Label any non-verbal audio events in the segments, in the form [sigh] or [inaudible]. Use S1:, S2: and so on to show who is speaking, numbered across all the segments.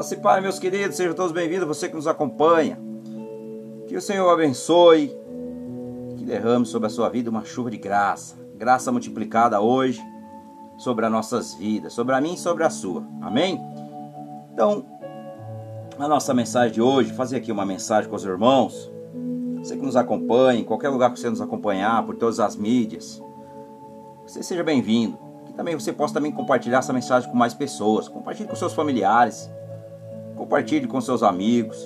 S1: Graça e Pai, meus queridos, sejam todos bem-vindos, você que nos acompanha. Que o Senhor abençoe, que derrame sobre a sua vida uma chuva de graça, graça multiplicada hoje sobre as nossas vidas, sobre a minha e sobre a sua. Amém? Então, a nossa mensagem de hoje, fazer aqui uma mensagem com os irmãos. Você que nos acompanha, em qualquer lugar que você nos acompanhar, por todas as mídias, você seja bem-vindo. Que também você possa também compartilhar essa mensagem com mais pessoas. Compartilhe com seus familiares. Compartilhe com seus amigos.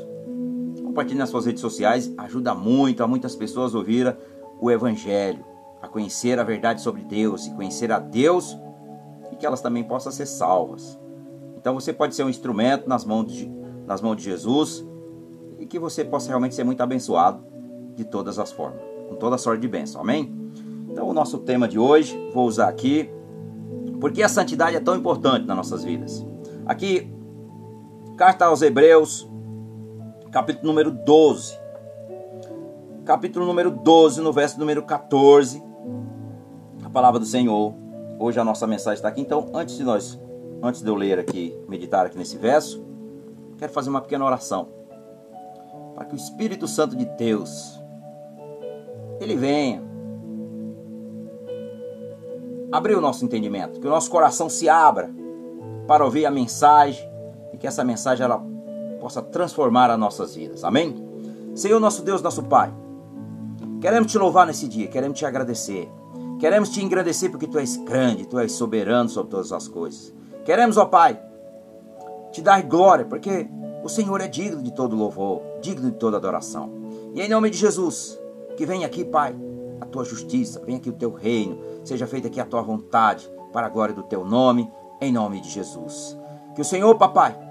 S1: Compartilhe nas suas redes sociais. Ajuda muito a muitas pessoas a ouvir o Evangelho, a conhecer a verdade sobre Deus e conhecer a Deus e que elas também possam ser salvas. Então você pode ser um instrumento nas mãos de, nas mãos de Jesus e que você possa realmente ser muito abençoado de todas as formas, com toda sorte de bênção. Amém? Então o nosso tema de hoje, vou usar aqui, porque a santidade é tão importante nas nossas vidas. Aqui Carta aos Hebreus, capítulo número 12. Capítulo número 12, no verso número 14. A palavra do Senhor. Hoje a nossa mensagem está aqui. Então, antes de nós, antes de eu ler aqui, meditar aqui nesse verso, quero fazer uma pequena oração. Para que o Espírito Santo de Deus ele venha abrir o nosso entendimento, que o nosso coração se abra para ouvir a mensagem que essa mensagem ela possa transformar as nossas vidas. Amém? Senhor nosso Deus, nosso Pai, queremos te louvar nesse dia, queremos te agradecer. Queremos te engrandecer porque tu és grande, tu és soberano sobre todas as coisas. Queremos, ó Pai, te dar glória, porque o Senhor é digno de todo louvor, digno de toda adoração. E em nome de Jesus, que venha aqui, Pai, a tua justiça, venha aqui o teu reino, seja feita aqui a tua vontade, para a glória do teu nome, em nome de Jesus. Que o Senhor, papai,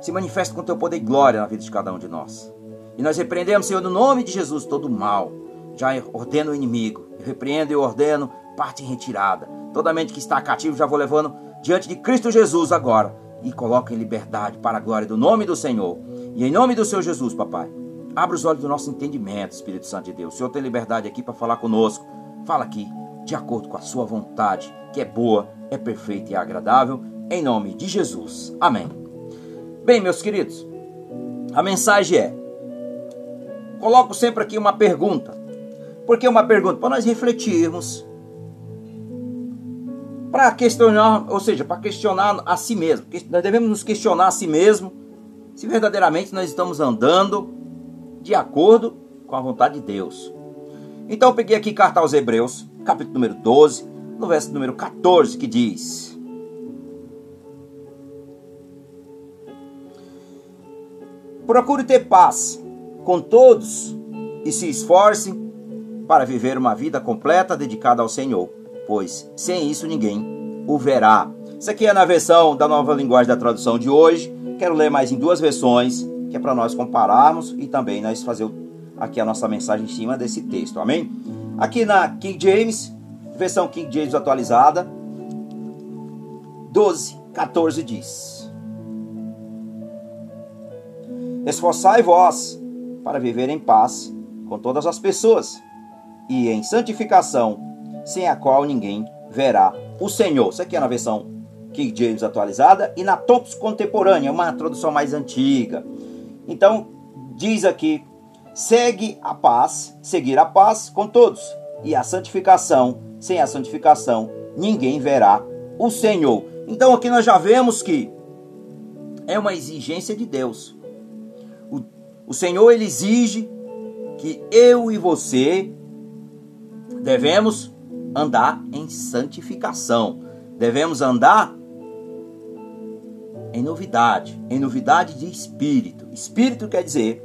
S1: se manifeste com teu poder e glória na vida de cada um de nós. E nós repreendemos, Senhor, no nome de Jesus, todo o mal. Já ordeno o inimigo, eu repreendo e ordeno parte em retirada. Toda mente que está cativo já vou levando diante de Cristo Jesus agora e coloca em liberdade para a glória do nome do Senhor. E em nome do Senhor Jesus, papai, abra os olhos do nosso entendimento, Espírito Santo de Deus. O Senhor tem liberdade aqui para falar conosco. Fala aqui, de acordo com a sua vontade, que é boa, é perfeita e é agradável, em nome de Jesus. Amém. Bem, meus queridos, a mensagem é: coloco sempre aqui uma pergunta. Por que uma pergunta? Para nós refletirmos, para questionar, ou seja, para questionar a si mesmo. Nós devemos nos questionar a si mesmo se verdadeiramente nós estamos andando de acordo com a vontade de Deus. Então eu peguei aqui carta aos Hebreus, capítulo número 12, no verso número 14, que diz: Procure ter paz com todos e se esforce para viver uma vida completa dedicada ao Senhor, pois sem isso ninguém o verá. Isso aqui é na versão da nova linguagem da tradução de hoje. Quero ler mais em duas versões, que é para nós compararmos e também nós fazer aqui a nossa mensagem em cima desse texto. Amém? Aqui na King James, versão King James atualizada, 12, 14 diz: Esforçai vós para viver em paz com todas as pessoas e em santificação, sem a qual ninguém verá o Senhor. Isso aqui é na versão King James atualizada e na Thompson contemporânea, uma tradução mais antiga. Então, diz aqui: segue a paz, seguir a paz com todos, e a santificação, sem a santificação, ninguém verá o Senhor. Então, aqui nós já vemos que é uma exigência de Deus o Senhor ele exige que eu e você devemos andar em santificação. Devemos andar em novidade, em novidade de espírito. Espírito quer dizer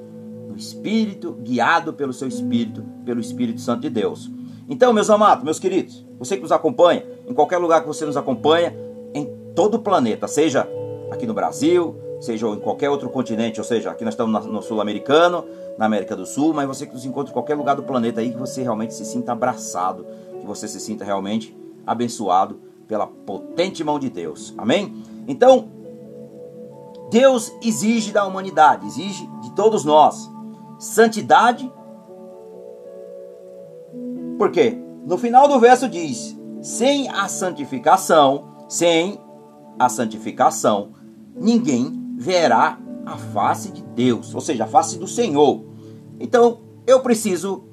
S1: o espírito guiado pelo seu espírito, pelo Espírito Santo de Deus. Então, meus amados, meus queridos, você que nos acompanha, em qualquer lugar que você nos acompanha, em todo o planeta, seja aqui no Brasil, seja em qualquer outro continente, ou seja, aqui nós estamos no sul-americano, na América do Sul, mas você que nos encontra em qualquer lugar do planeta aí, que você realmente se sinta abraçado, que você se sinta realmente abençoado pela potente mão de Deus. Amém? Então, Deus exige da humanidade, exige de todos nós santidade. Por quê? No final do verso diz: sem a santificação, sem a santificação, ninguém verá a face de Deus, ou seja, a face do Senhor. Então, eu preciso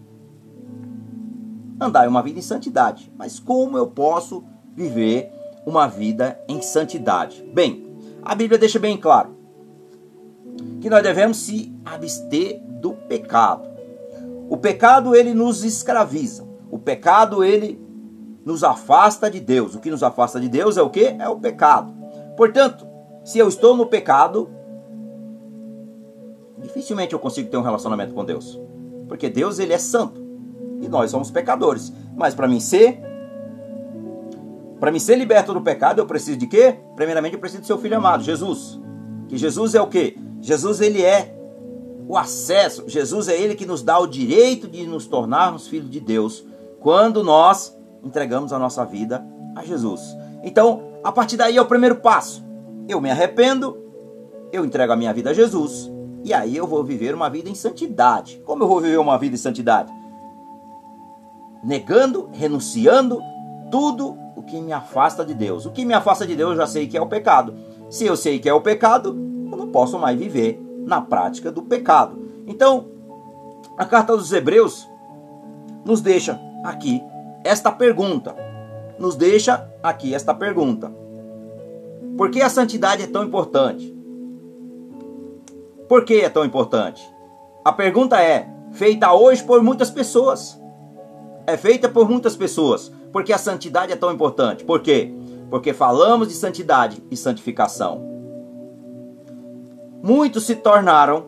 S1: andar uma vida em santidade. Mas como eu posso viver uma vida em santidade? Bem, a Bíblia deixa bem claro que nós devemos se abster do pecado. O pecado ele nos escraviza. O pecado ele nos afasta de Deus. O que nos afasta de Deus é o que? É o pecado. Portanto, se eu estou no pecado, dificilmente eu consigo ter um relacionamento com Deus. Porque Deus ele é santo e nós somos pecadores. Mas para mim ser para mim ser liberto do pecado, eu preciso de quê? Primeiramente eu preciso do seu filho amado, Jesus. Que Jesus é o quê? Jesus ele é o acesso. Jesus é ele que nos dá o direito de nos tornarmos filhos de Deus quando nós entregamos a nossa vida a Jesus. Então, a partir daí é o primeiro passo. Eu me arrependo, eu entrego a minha vida a Jesus e aí eu vou viver uma vida em santidade. Como eu vou viver uma vida em santidade? Negando, renunciando tudo o que me afasta de Deus. O que me afasta de Deus eu já sei que é o pecado. Se eu sei que é o pecado, eu não posso mais viver na prática do pecado. Então, a carta dos Hebreus nos deixa aqui esta pergunta. Nos deixa aqui esta pergunta. Por que a santidade é tão importante? Por que é tão importante? A pergunta é feita hoje por muitas pessoas. É feita por muitas pessoas. Por que a santidade é tão importante? Por quê? Porque falamos de santidade e santificação. Muitos se tornaram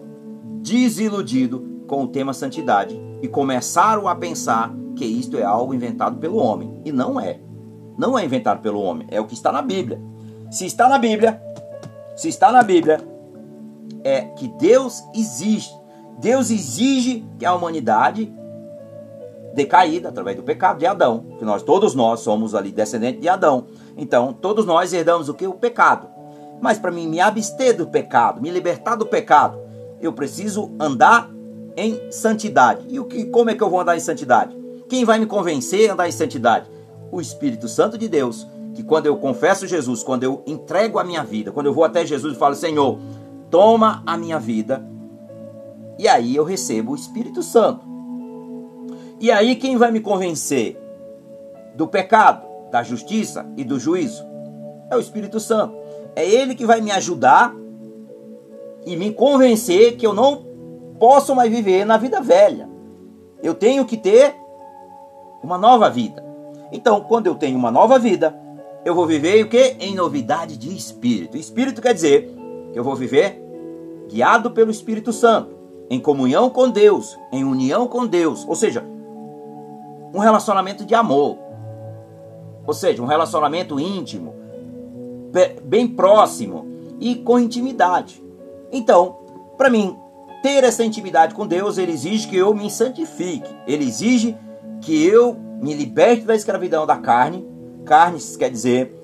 S1: desiludidos com o tema santidade e começaram a pensar que isto é algo inventado pelo homem. E não é. Não é inventado pelo homem, é o que está na Bíblia. Se está na Bíblia, se está na Bíblia, é que Deus existe. Deus exige que a humanidade decaída através do pecado de Adão, que nós todos nós somos ali descendentes de Adão. Então, todos nós herdamos o que o pecado. Mas para mim me abster do pecado, me libertar do pecado, eu preciso andar em santidade. E o que como é que eu vou andar em santidade? Quem vai me convencer a andar em santidade? O Espírito Santo de Deus, que quando eu confesso Jesus, quando eu entrego a minha vida, quando eu vou até Jesus e falo: "Senhor, toma a minha vida". E aí eu recebo o Espírito Santo. E aí quem vai me convencer do pecado, da justiça e do juízo? É o Espírito Santo. É ele que vai me ajudar e me convencer que eu não posso mais viver na vida velha. Eu tenho que ter uma nova vida. Então, quando eu tenho uma nova vida, eu vou viver o que? Em novidade de espírito. Espírito quer dizer que eu vou viver guiado pelo Espírito Santo, em comunhão com Deus, em união com Deus. Ou seja, um relacionamento de amor. Ou seja, um relacionamento íntimo, bem próximo e com intimidade. Então, para mim, ter essa intimidade com Deus, ele exige que eu me santifique. Ele exige que eu me liberte da escravidão da carne. Carne quer dizer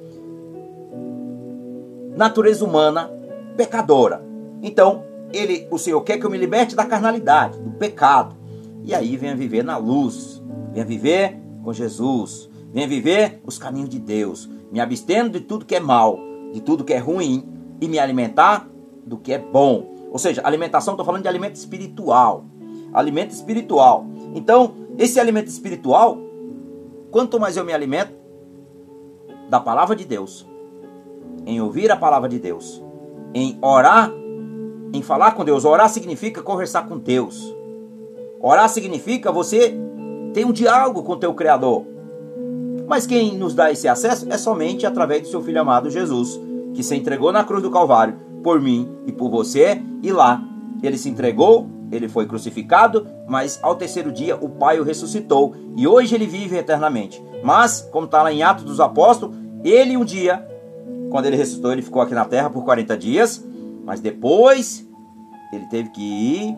S1: natureza humana pecadora. Então, ele, o Senhor quer que eu me liberte da carnalidade, do pecado. E aí venha viver na luz, Venha viver com Jesus. Venha viver os caminhos de Deus. Me abstendo de tudo que é mal, de tudo que é ruim e me alimentar do que é bom. Ou seja, alimentação, estou falando de alimento espiritual. Alimento espiritual. Então, esse alimento espiritual, quanto mais eu me alimento da palavra de Deus, em ouvir a palavra de Deus, em orar, em falar com Deus. Orar significa conversar com Deus. Orar significa você tem um diálogo com o teu Criador. Mas quem nos dá esse acesso é somente através do seu Filho amado Jesus, que se entregou na cruz do Calvário por mim e por você, e lá ele se entregou, ele foi crucificado, mas ao terceiro dia o Pai o ressuscitou e hoje ele vive eternamente. Mas, como está lá em Atos dos Apóstolos, ele um dia, quando ele ressuscitou, ele ficou aqui na terra por 40 dias, mas depois ele teve que ir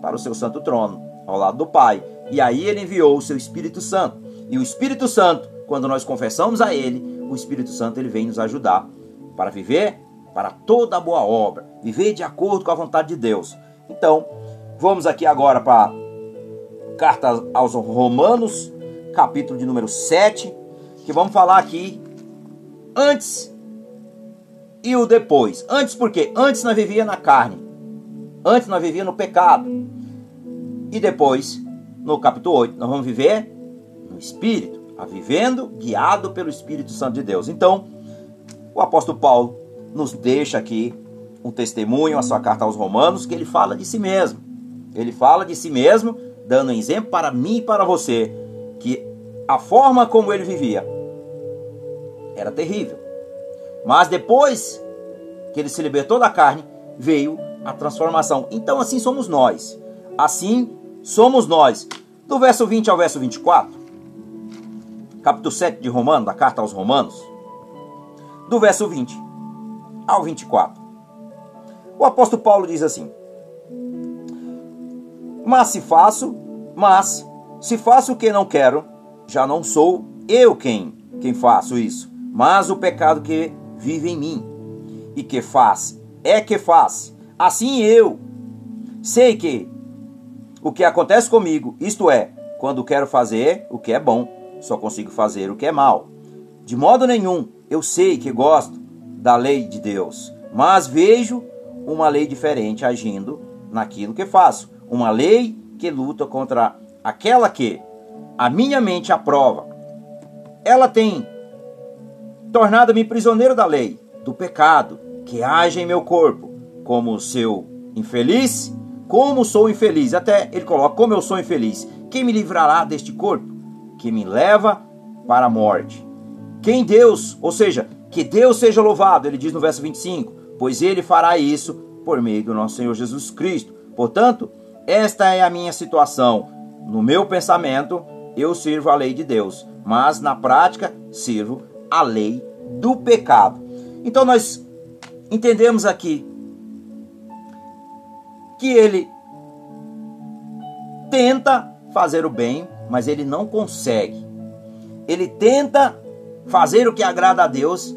S1: para o seu santo trono, ao lado do Pai. E aí ele enviou o seu Espírito Santo. E o Espírito Santo, quando nós confessamos a ele, o Espírito Santo ele vem nos ajudar para viver para toda boa obra, viver de acordo com a vontade de Deus. Então, vamos aqui agora para carta aos Romanos, capítulo de número 7, que vamos falar aqui antes e o depois. Antes por quê? Antes nós vivia na carne. Antes nós vivia no pecado. E depois, no capítulo 8, nós vamos viver no Espírito, a vivendo guiado pelo Espírito Santo de Deus. Então, o apóstolo Paulo nos deixa aqui um testemunho, a sua carta aos Romanos, que ele fala de si mesmo. Ele fala de si mesmo, dando exemplo para mim e para você, que a forma como ele vivia era terrível. Mas depois que ele se libertou da carne, veio a transformação. Então assim somos nós. Assim somos nós. Do verso 20 ao verso 24, capítulo 7 de Romanos, da carta aos Romanos, do verso 20 ao 24. O apóstolo Paulo diz assim: Mas se faço, mas se faço o que não quero, já não sou eu quem quem faço isso, mas o pecado que vive em mim e que faz é que faz. Assim eu sei que o que acontece comigo, isto é, quando quero fazer o que é bom, só consigo fazer o que é mal. De modo nenhum eu sei que gosto da lei de Deus, mas vejo uma lei diferente agindo naquilo que faço. Uma lei que luta contra aquela que a minha mente aprova. Ela tem tornado-me prisioneiro da lei, do pecado que age em meu corpo, como seu infeliz, como sou infeliz. Até ele coloca: como eu sou infeliz. Quem me livrará deste corpo que me leva para a morte? Quem Deus, ou seja, que Deus seja louvado, ele diz no verso 25, pois ele fará isso por meio do nosso Senhor Jesus Cristo. Portanto, esta é a minha situação. No meu pensamento, eu sirvo a lei de Deus, mas na prática, sirvo a lei do pecado. Então, nós entendemos aqui que ele tenta fazer o bem, mas ele não consegue. Ele tenta fazer o que agrada a Deus,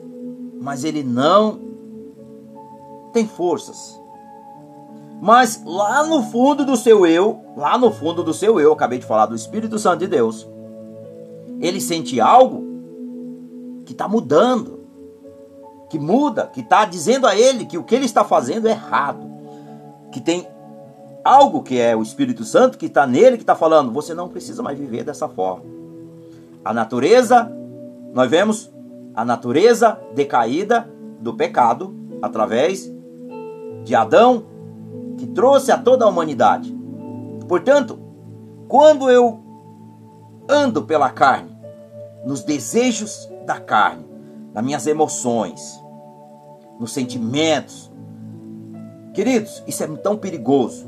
S1: mas ele não tem forças. Mas lá no fundo do seu eu, lá no fundo do seu eu, acabei de falar do Espírito Santo de Deus, ele sente algo que está mudando, que muda, que está dizendo a ele que o que ele está fazendo é errado, que tem algo que é o Espírito Santo que está nele que está falando, você não precisa mais viver dessa forma. A natureza, nós vemos a natureza decaída do pecado através de Adão que trouxe a toda a humanidade. Portanto, quando eu ando pela carne, nos desejos da carne, nas minhas emoções, nos sentimentos, queridos, isso é tão perigoso.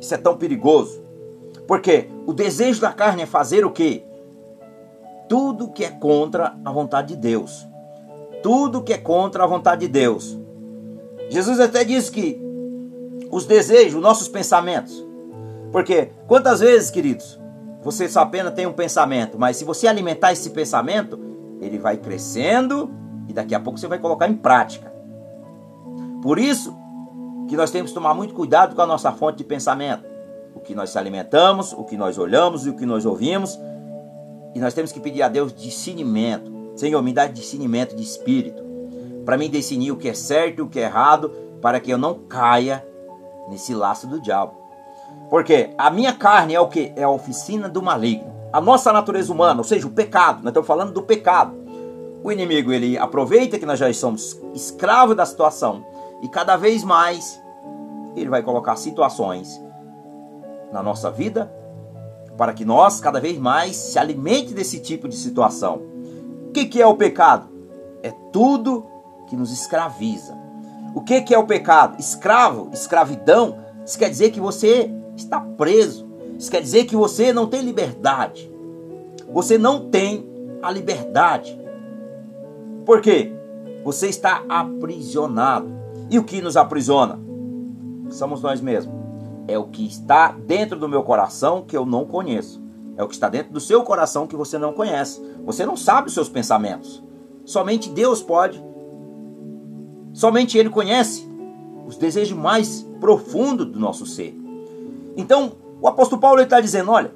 S1: Isso é tão perigoso. Porque o desejo da carne é fazer o quê? Tudo que é contra a vontade de Deus. Tudo que é contra a vontade de Deus. Jesus até diz que os desejos, nossos pensamentos. Porque quantas vezes, queridos, você só apenas tem um pensamento, mas se você alimentar esse pensamento, ele vai crescendo e daqui a pouco você vai colocar em prática. Por isso que nós temos que tomar muito cuidado com a nossa fonte de pensamento. O que nós alimentamos, o que nós olhamos e o que nós ouvimos. E nós temos que pedir a Deus discernimento. Senhor, me dá discernimento de espírito. Para mim discernir o que é certo e o que é errado, para que eu não caia nesse laço do diabo. Porque a minha carne é o que? É a oficina do maligno. A nossa natureza humana, ou seja, o pecado, nós estamos falando do pecado. O inimigo ele aproveita que nós já somos escravos da situação e cada vez mais ele vai colocar situações na nossa vida para que nós cada vez mais se alimente desse tipo de situação. O que, que é o pecado? É tudo que nos escraviza. O que, que é o pecado? Escravo, escravidão, isso quer dizer que você está preso. Isso quer dizer que você não tem liberdade. Você não tem a liberdade. Por quê? Você está aprisionado. E o que nos aprisiona? Somos nós mesmos. É o que está dentro do meu coração que eu não conheço. É o que está dentro do seu coração que você não conhece. Você não sabe os seus pensamentos. Somente Deus pode Somente Ele conhece os desejos mais profundos do nosso ser. Então, o apóstolo Paulo está dizendo: olha,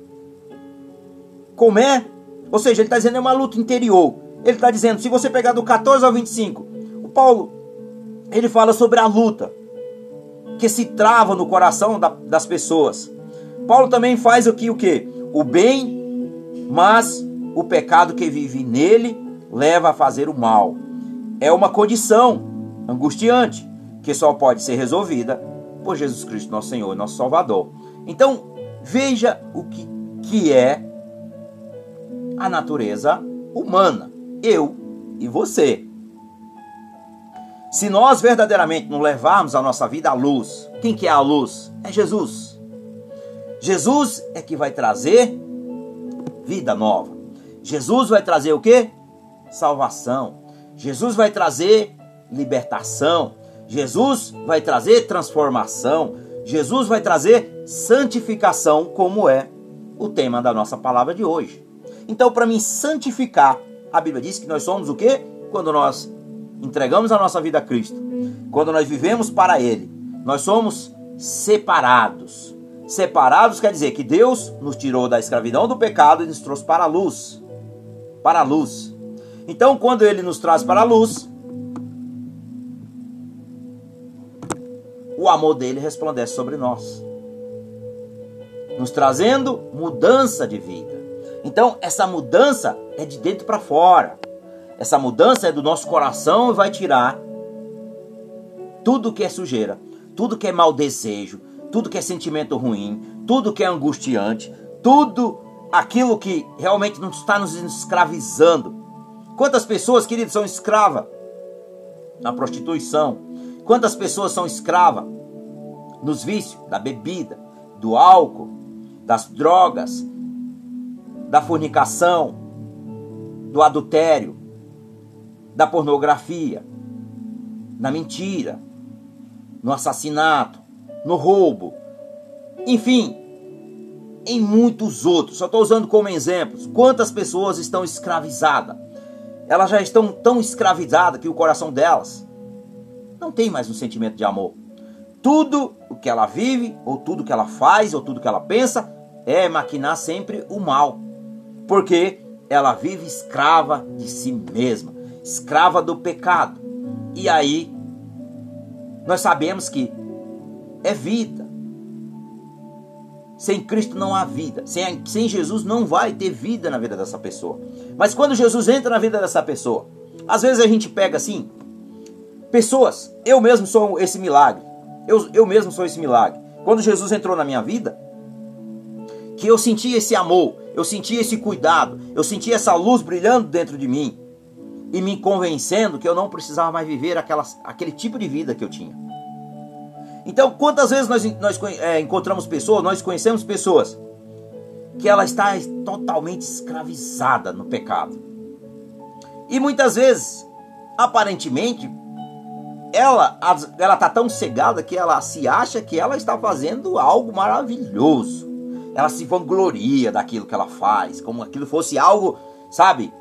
S1: como é? Ou seja, ele está dizendo é uma luta interior. Ele está dizendo, se você pegar do 14 ao 25, o Paulo ele fala sobre a luta que se trava no coração da, das pessoas. Paulo também faz aqui o que? O bem, mas o pecado que vive nele leva a fazer o mal. É uma condição angustiante que só pode ser resolvida por Jesus Cristo, nosso Senhor nosso Salvador. Então, veja o que, que é a natureza humana, eu e você. Se nós verdadeiramente não levarmos a nossa vida à luz, quem que é a luz? É Jesus. Jesus é que vai trazer vida nova. Jesus vai trazer o que? Salvação. Jesus vai trazer libertação. Jesus vai trazer transformação. Jesus vai trazer santificação, como é o tema da nossa palavra de hoje. Então, para mim santificar, a Bíblia diz que nós somos o quê? Quando nós entregamos a nossa vida a Cristo, quando nós vivemos para Ele, nós somos separados. Separados quer dizer que Deus nos tirou da escravidão do pecado e nos trouxe para a luz. Para a luz. Então, quando Ele nos traz para a luz, amor dele resplandece sobre nós, nos trazendo mudança de vida. Então, essa mudança é de dentro para fora. Essa mudança é do nosso coração e vai tirar tudo que é sujeira, tudo que é mau desejo, tudo que é sentimento ruim, tudo que é angustiante, tudo aquilo que realmente não está nos escravizando. Quantas pessoas, queridos, são escravas na prostituição? Quantas pessoas são escravas nos vícios da bebida, do álcool, das drogas, da fornicação, do adultério, da pornografia, na mentira, no assassinato, no roubo, enfim, em muitos outros. Só estou usando como exemplos. Quantas pessoas estão escravizadas? Elas já estão tão escravizadas que o coração delas não tem mais um sentimento de amor. Tudo o que ela vive, ou tudo que ela faz, ou tudo que ela pensa, é maquinar sempre o mal. Porque ela vive escrava de si mesma escrava do pecado. E aí, nós sabemos que é vida. Sem Cristo não há vida. Sem, sem Jesus não vai ter vida na vida dessa pessoa. Mas quando Jesus entra na vida dessa pessoa, às vezes a gente pega assim, pessoas, eu mesmo sou esse milagre. Eu, eu mesmo sou esse milagre. Quando Jesus entrou na minha vida, que eu senti esse amor, eu senti esse cuidado, eu senti essa luz brilhando dentro de mim e me convencendo que eu não precisava mais viver aquela, aquele tipo de vida que eu tinha. Então, quantas vezes nós, nós é, encontramos pessoas, nós conhecemos pessoas que ela está totalmente escravizada no pecado. E muitas vezes, aparentemente, ela ela está tão cegada que ela se acha que ela está fazendo algo maravilhoso. Ela se vangloria daquilo que ela faz, como aquilo fosse algo, sabe,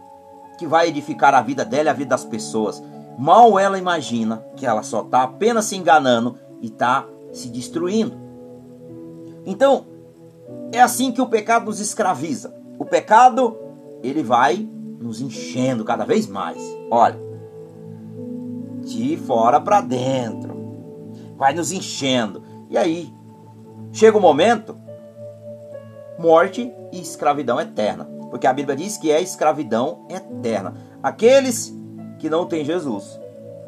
S1: que vai edificar a vida dela e a vida das pessoas. Mal ela imagina que ela só está apenas se enganando e está se destruindo. Então, é assim que o pecado nos escraviza. O pecado, ele vai nos enchendo cada vez mais. Olha, de fora para dentro. Vai nos enchendo. E aí, chega o um momento, morte e escravidão eterna. Porque a Bíblia diz que é escravidão eterna. Aqueles que não têm Jesus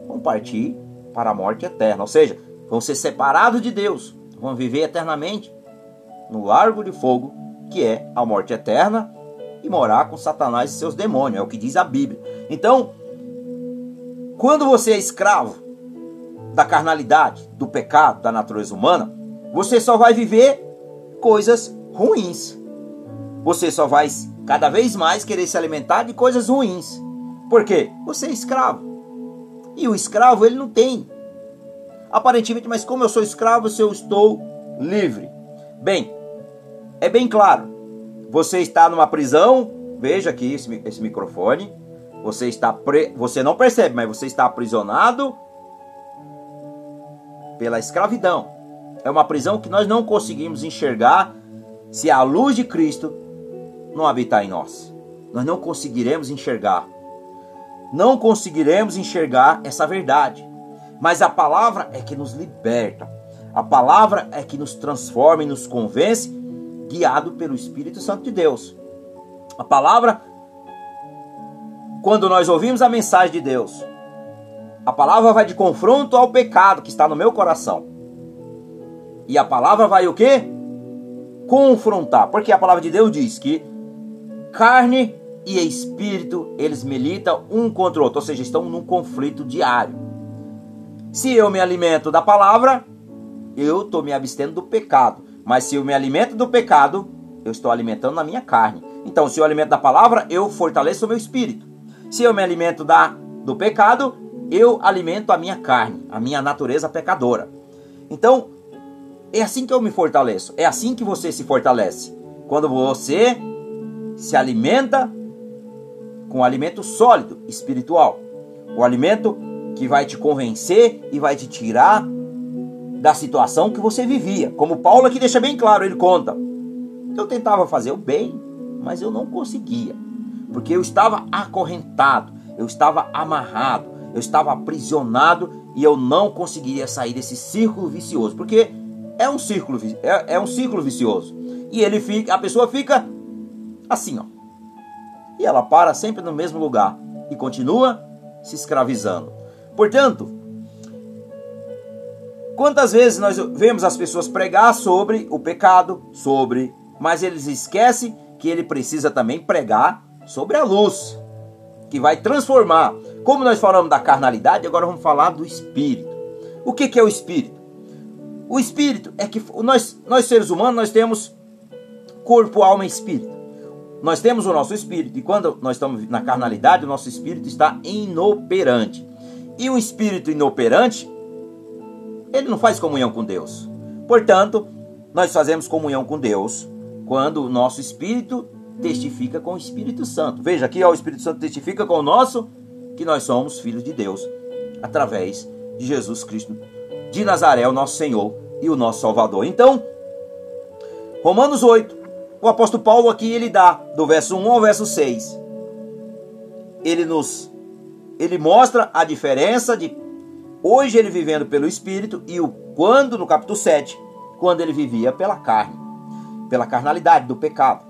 S1: vão partir para a morte eterna, ou seja, vão ser separados de Deus, vão viver eternamente no largo de fogo, que é a morte eterna, e morar com Satanás e seus demônios, é o que diz a Bíblia. Então, quando você é escravo da carnalidade, do pecado, da natureza humana, você só vai viver coisas ruins. Você só vai cada vez mais querer se alimentar de coisas ruins. Por quê? Você é escravo. E o escravo ele não tem. Aparentemente, mas como eu sou escravo, se eu estou livre. Bem, é bem claro. Você está numa prisão, veja aqui esse, esse microfone. Você está pre... você não percebe, mas você está aprisionado pela escravidão. É uma prisão que nós não conseguimos enxergar se a luz de Cristo não habitar em nós. Nós não conseguiremos enxergar. Não conseguiremos enxergar essa verdade. Mas a palavra é que nos liberta. A palavra é que nos transforma e nos convence, guiado pelo Espírito Santo de Deus. A palavra, quando nós ouvimos a mensagem de Deus, a palavra vai de confronto ao pecado que está no meu coração. E a palavra vai o quê? Confrontar. Porque a palavra de Deus diz que carne e espírito, eles militam um contra o outro, ou seja, estão num conflito diário. Se eu me alimento da palavra, eu estou me abstendo do pecado. Mas se eu me alimento do pecado, eu estou alimentando a minha carne. Então, se eu alimento da palavra, eu fortaleço o meu espírito. Se eu me alimento da, do pecado, eu alimento a minha carne, a minha natureza pecadora. Então, é assim que eu me fortaleço. É assim que você se fortalece. Quando você se alimenta com um alimento sólido, espiritual. O alimento que vai te convencer e vai te tirar da situação que você vivia. Como Paulo aqui deixa bem claro, ele conta. Eu tentava fazer o bem, mas eu não conseguia. Porque eu estava acorrentado, eu estava amarrado, eu estava aprisionado e eu não conseguiria sair desse círculo vicioso. Porque é um círculo, é, é um círculo vicioso. E ele fica, a pessoa fica assim, ó. E ela para sempre no mesmo lugar e continua se escravizando. Portanto, Quantas vezes nós vemos as pessoas pregar sobre o pecado, sobre, mas eles esquecem que ele precisa também pregar sobre a luz, que vai transformar. Como nós falamos da carnalidade, agora vamos falar do espírito. O que, que é o espírito? O espírito é que nós, nós seres humanos, nós temos corpo, alma e espírito. Nós temos o nosso espírito, e quando nós estamos na carnalidade, o nosso espírito está inoperante. E o espírito inoperante ele não faz comunhão com Deus. Portanto, nós fazemos comunhão com Deus quando o nosso espírito testifica com o Espírito Santo. Veja aqui, ó, o Espírito Santo testifica com o nosso que nós somos filhos de Deus através de Jesus Cristo de Nazaré, o nosso Senhor e o nosso Salvador. Então, Romanos 8, o apóstolo Paulo aqui ele dá do verso 1 ao verso 6. Ele nos ele mostra a diferença de Hoje ele vivendo pelo Espírito e o quando no capítulo 7, quando ele vivia pela carne, pela carnalidade do pecado.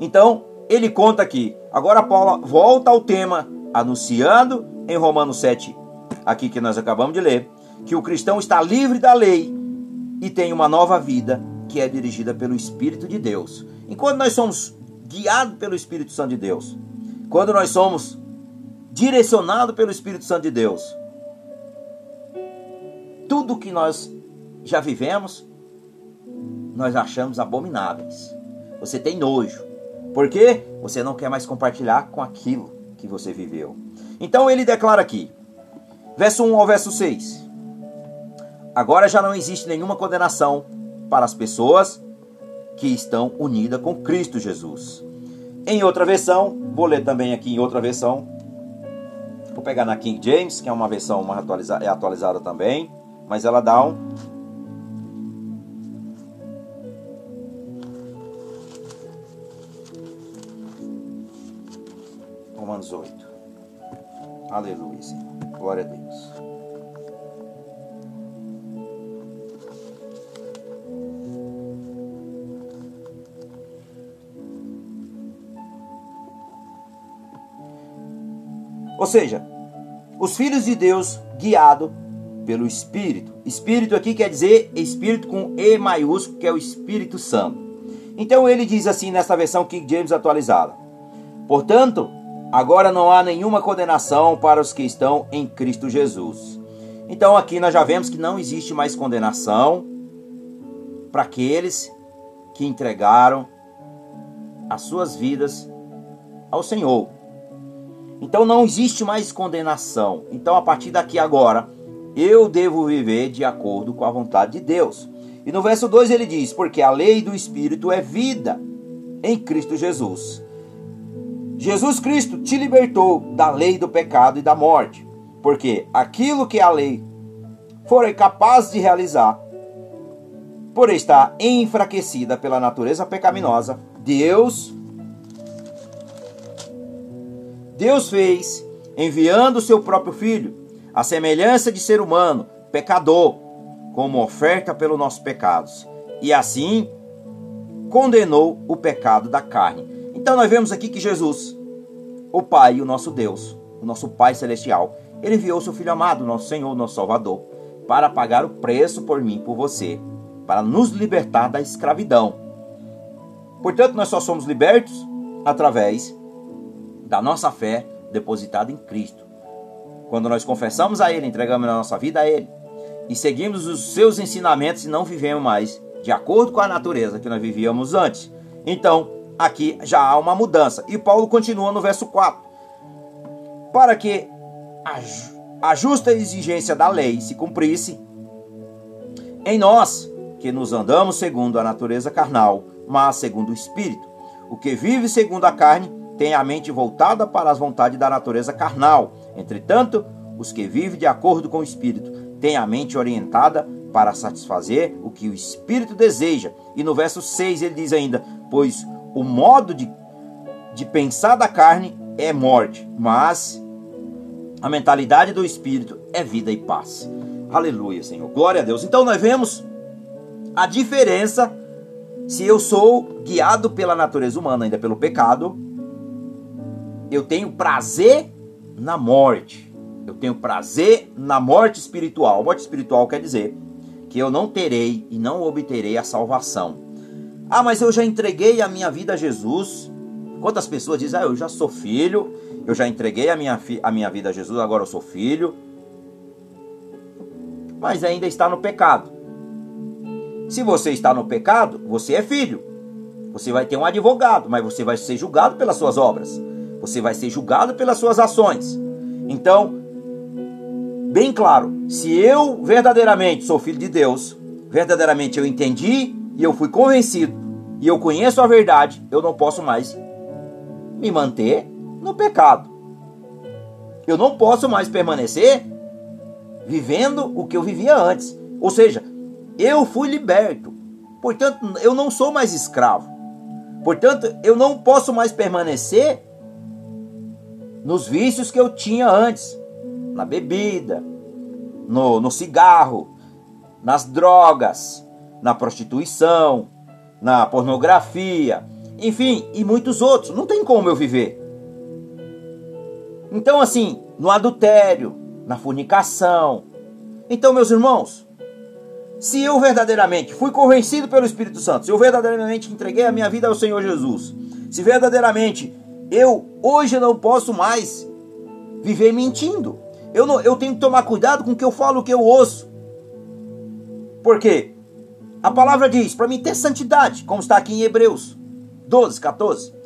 S1: Então, ele conta aqui. Agora Paulo volta ao tema anunciando em Romanos 7, aqui que nós acabamos de ler, que o cristão está livre da lei e tem uma nova vida que é dirigida pelo Espírito de Deus. Enquanto nós somos guiados pelo Espírito Santo de Deus, quando nós somos direcionados pelo Espírito Santo de Deus, tudo que nós já vivemos, nós achamos abomináveis. Você tem nojo. Por quê? Você não quer mais compartilhar com aquilo que você viveu. Então ele declara aqui, verso 1 ao verso 6. Agora já não existe nenhuma condenação para as pessoas que estão unidas com Cristo Jesus. Em outra versão, vou ler também aqui em outra versão. Vou pegar na King James, que é uma versão mais atualizada, é atualizada também mas ela dá um Romanos 8. Aleluia, Senhor. Glória a Deus. Ou seja, os filhos de Deus guiado pelo Espírito. Espírito aqui quer dizer Espírito com E maiúsculo, que é o Espírito Santo. Então ele diz assim nessa versão King James atualizada: Portanto, agora não há nenhuma condenação para os que estão em Cristo Jesus. Então aqui nós já vemos que não existe mais condenação para aqueles que entregaram as suas vidas ao Senhor. Então não existe mais condenação. Então a partir daqui agora, eu devo viver de acordo com a vontade de Deus. E no verso 2 ele diz: Porque a lei do Espírito é vida em Cristo Jesus. Jesus Cristo te libertou da lei do pecado e da morte, porque aquilo que a lei for capaz de realizar, por estar enfraquecida pela natureza pecaminosa, Deus Deus fez enviando o seu próprio filho a semelhança de ser humano, pecador, como oferta pelos nossos pecados. E assim condenou o pecado da carne. Então nós vemos aqui que Jesus, o Pai, o nosso Deus, o nosso Pai celestial, ele enviou seu filho amado, nosso Senhor, nosso Salvador, para pagar o preço por mim, por você, para nos libertar da escravidão. Portanto, nós só somos libertos através da nossa fé depositada em Cristo. Quando nós confessamos a Ele, entregamos a nossa vida a Ele e seguimos os seus ensinamentos e não vivemos mais de acordo com a natureza que nós vivíamos antes. Então, aqui já há uma mudança. E Paulo continua no verso 4. Para que a justa exigência da lei se cumprisse em nós, que nos andamos segundo a natureza carnal, mas segundo o Espírito. O que vive segundo a carne tem a mente voltada para as vontades da natureza carnal. Entretanto, os que vivem de acordo com o Espírito têm a mente orientada para satisfazer o que o Espírito deseja. E no verso 6 ele diz ainda: Pois o modo de, de pensar da carne é morte, mas a mentalidade do Espírito é vida e paz. Aleluia, Senhor. Glória a Deus. Então nós vemos a diferença se eu sou guiado pela natureza humana, ainda pelo pecado, eu tenho prazer na morte. Eu tenho prazer na morte espiritual. Morte espiritual quer dizer que eu não terei e não obterei a salvação. Ah, mas eu já entreguei a minha vida a Jesus. Quantas pessoas dizem, ah, eu já sou filho, eu já entreguei a minha, a minha vida a Jesus, agora eu sou filho. Mas ainda está no pecado. Se você está no pecado, você é filho. Você vai ter um advogado, mas você vai ser julgado pelas suas obras. Você vai ser julgado pelas suas ações. Então, bem claro, se eu verdadeiramente sou filho de Deus, verdadeiramente eu entendi e eu fui convencido e eu conheço a verdade, eu não posso mais me manter no pecado. Eu não posso mais permanecer vivendo o que eu vivia antes. Ou seja, eu fui liberto. Portanto, eu não sou mais escravo. Portanto, eu não posso mais permanecer nos vícios que eu tinha antes, na bebida, no, no cigarro, nas drogas, na prostituição, na pornografia, enfim, e muitos outros. Não tem como eu viver. Então, assim, no adultério, na fornicação. Então, meus irmãos, se eu verdadeiramente fui convencido pelo Espírito Santo, se eu verdadeiramente entreguei a minha vida ao Senhor Jesus, se verdadeiramente eu hoje não posso mais viver mentindo. Eu, não, eu tenho que tomar cuidado com o que eu falo, o que eu ouço. Por quê? A palavra diz, para mim ter santidade, como está aqui em Hebreus 12, 14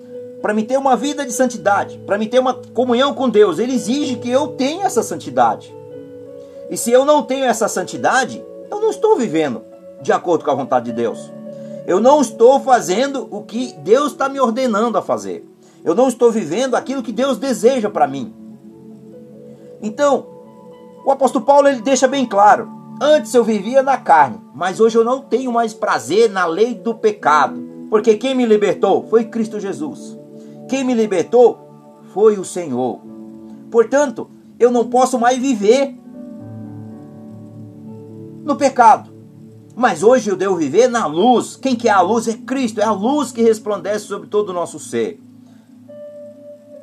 S1: para me ter uma vida de santidade, para me ter uma comunhão com Deus, ele exige que eu tenha essa santidade. E se eu não tenho essa santidade, eu não estou vivendo de acordo com a vontade de Deus. Eu não estou fazendo o que Deus está me ordenando a fazer. Eu não estou vivendo aquilo que Deus deseja para mim. Então, o apóstolo Paulo ele deixa bem claro: antes eu vivia na carne, mas hoje eu não tenho mais prazer na lei do pecado, porque quem me libertou foi Cristo Jesus. Quem me libertou foi o Senhor. Portanto, eu não posso mais viver no pecado. Mas hoje eu devo viver na luz. Quem que é a luz? É Cristo. É a luz que resplandece sobre todo o nosso ser.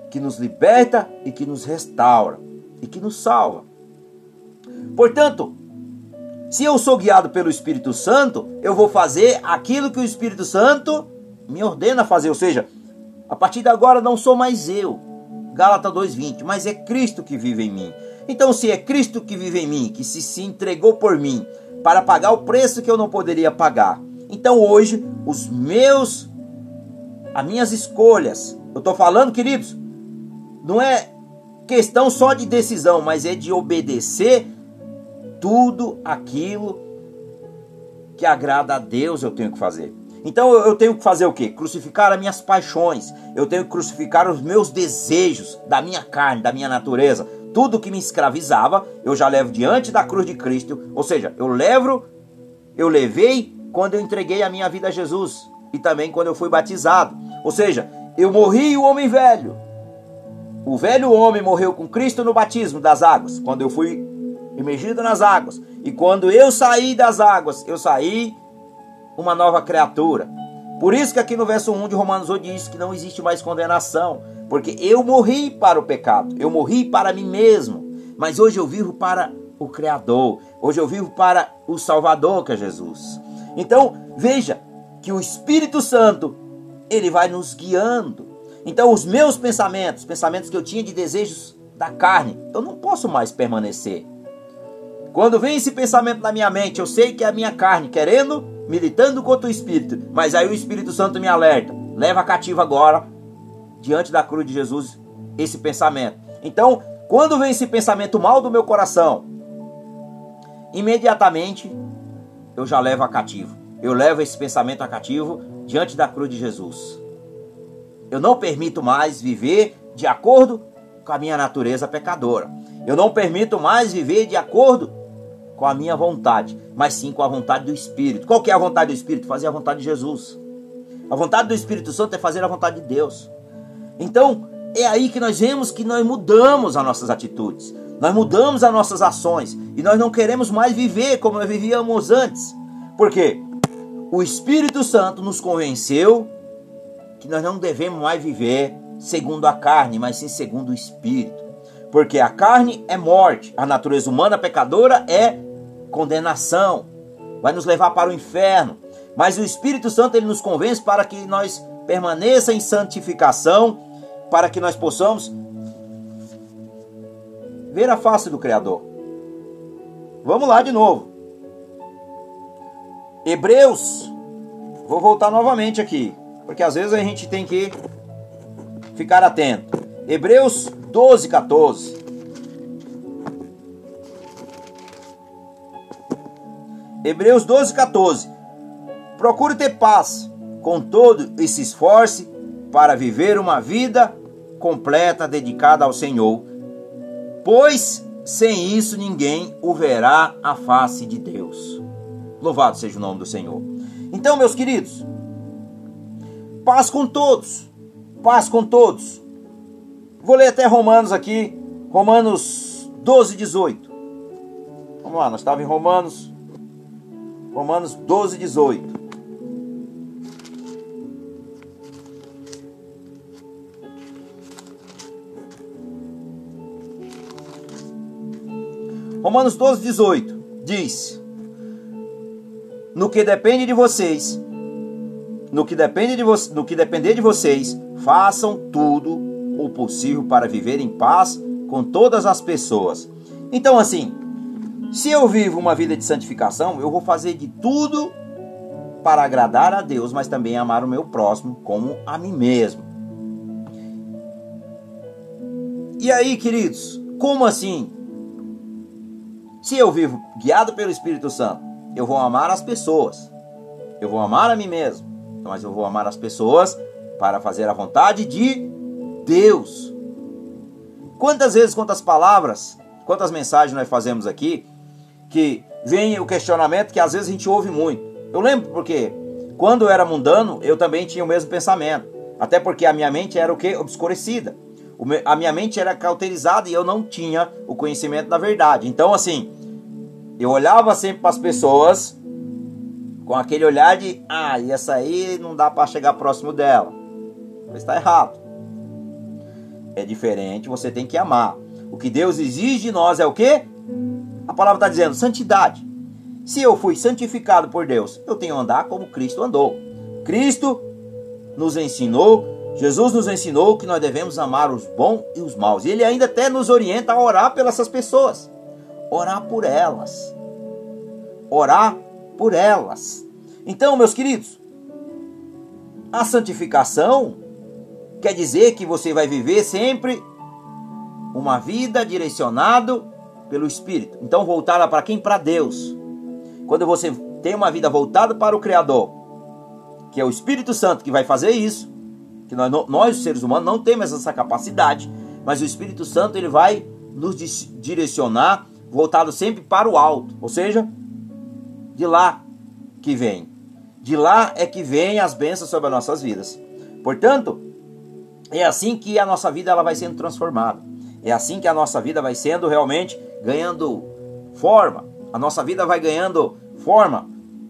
S1: Que nos liberta e que nos restaura. E que nos salva. Portanto, se eu sou guiado pelo Espírito Santo, eu vou fazer aquilo que o Espírito Santo me ordena fazer. Ou seja, a partir de agora não sou mais eu, Gálatas 2:20, mas é Cristo que vive em mim. Então, se é Cristo que vive em mim, que se, se entregou por mim para pagar o preço que eu não poderia pagar, então hoje os meus, as minhas escolhas, eu estou falando, queridos, não é questão só de decisão, mas é de obedecer tudo aquilo que agrada a Deus eu tenho que fazer. Então eu tenho que fazer o quê? Crucificar as minhas paixões, eu tenho que crucificar os meus desejos da minha carne, da minha natureza. Tudo que me escravizava, eu já levo diante da cruz de Cristo. Ou seja, eu levo, eu levei quando eu entreguei a minha vida a Jesus e também quando eu fui batizado. Ou seja, eu morri o homem velho. O velho homem morreu com Cristo no batismo das águas, quando eu fui imergido nas águas. E quando eu saí das águas, eu saí uma nova criatura. Por isso que aqui no verso 1 de Romanos 8 diz que não existe mais condenação, porque eu morri para o pecado, eu morri para mim mesmo, mas hoje eu vivo para o Criador, hoje eu vivo para o Salvador que é Jesus. Então, veja que o Espírito Santo, ele vai nos guiando. Então, os meus pensamentos, pensamentos que eu tinha de desejos da carne, eu não posso mais permanecer. Quando vem esse pensamento na minha mente, eu sei que é a minha carne querendo, militando contra o Espírito, mas aí o Espírito Santo me alerta, leva cativo agora, diante da cruz de Jesus, esse pensamento. Então, quando vem esse pensamento mal do meu coração, imediatamente eu já levo a cativo. Eu levo esse pensamento a cativo diante da cruz de Jesus. Eu não permito mais viver de acordo com a minha natureza pecadora. Eu não permito mais viver de acordo com a minha vontade, mas sim com a vontade do Espírito. Qual que é a vontade do Espírito? Fazer a vontade de Jesus. A vontade do Espírito Santo é fazer a vontade de Deus. Então, é aí que nós vemos que nós mudamos as nossas atitudes, nós mudamos as nossas ações e nós não queremos mais viver como nós vivíamos antes. Por quê? O Espírito Santo nos convenceu que nós não devemos mais viver segundo a carne, mas sim segundo o Espírito. Porque a carne é morte, a natureza humana pecadora é condenação, vai nos levar para o inferno. Mas o Espírito Santo ele nos convence para que nós permaneça em santificação, para que nós possamos ver a face do Criador. Vamos lá de novo. Hebreus, vou voltar novamente aqui, porque às vezes a gente tem que ficar atento. Hebreus 12, 14. Hebreus 12, 14. Procure ter paz com todo e se esforce para viver uma vida completa dedicada ao Senhor, pois sem isso ninguém o verá a face de Deus. Louvado seja o nome do Senhor. Então, meus queridos, paz com todos, paz com todos. Vou ler até Romanos aqui, Romanos 12, 18. Vamos lá, nós estávamos em Romanos, Romanos 12, 18. Romanos 12, 18 diz: no que depende de vocês, no que depende de no que depender de vocês, façam tudo o possível para viver em paz com todas as pessoas. Então, assim, se eu vivo uma vida de santificação, eu vou fazer de tudo para agradar a Deus, mas também amar o meu próximo como a mim mesmo. E aí, queridos, como assim? Se eu vivo guiado pelo Espírito Santo, eu vou amar as pessoas. Eu vou amar a mim mesmo. Mas eu vou amar as pessoas para fazer a vontade de Deus. Quantas vezes, quantas palavras, quantas mensagens nós fazemos aqui que vem o questionamento que às vezes a gente ouve muito. Eu lembro porque quando eu era mundano, eu também tinha o mesmo pensamento. Até porque a minha mente era o que? Obscurecida. A minha mente era cauterizada e eu não tinha o conhecimento da verdade. Então, assim, eu olhava sempre para as pessoas com aquele olhar de, ah, e essa aí não dá para chegar próximo dela. Está errado. É diferente, você tem que amar. O que Deus exige de nós é o quê? A palavra está dizendo santidade. Se eu fui santificado por Deus, eu tenho que andar como Cristo andou. Cristo nos ensinou, Jesus nos ensinou que nós devemos amar os bons e os maus. E ele ainda até nos orienta a orar pelas pessoas orar por elas. Orar por elas. Então, meus queridos, a santificação quer dizer que você vai viver sempre uma vida direcionado pelo Espírito. Então, voltada para quem? Para Deus. Quando você tem uma vida voltada para o Criador, que é o Espírito Santo que vai fazer isso, que nós, nós seres humanos não temos essa capacidade, mas o Espírito Santo ele vai nos direcionar voltado sempre para o alto, ou seja, de lá que vem. De lá é que vem as bênçãos sobre as nossas vidas. Portanto, é assim que a nossa vida ela vai sendo transformada. É assim que a nossa vida vai sendo realmente ganhando forma, a nossa vida vai ganhando forma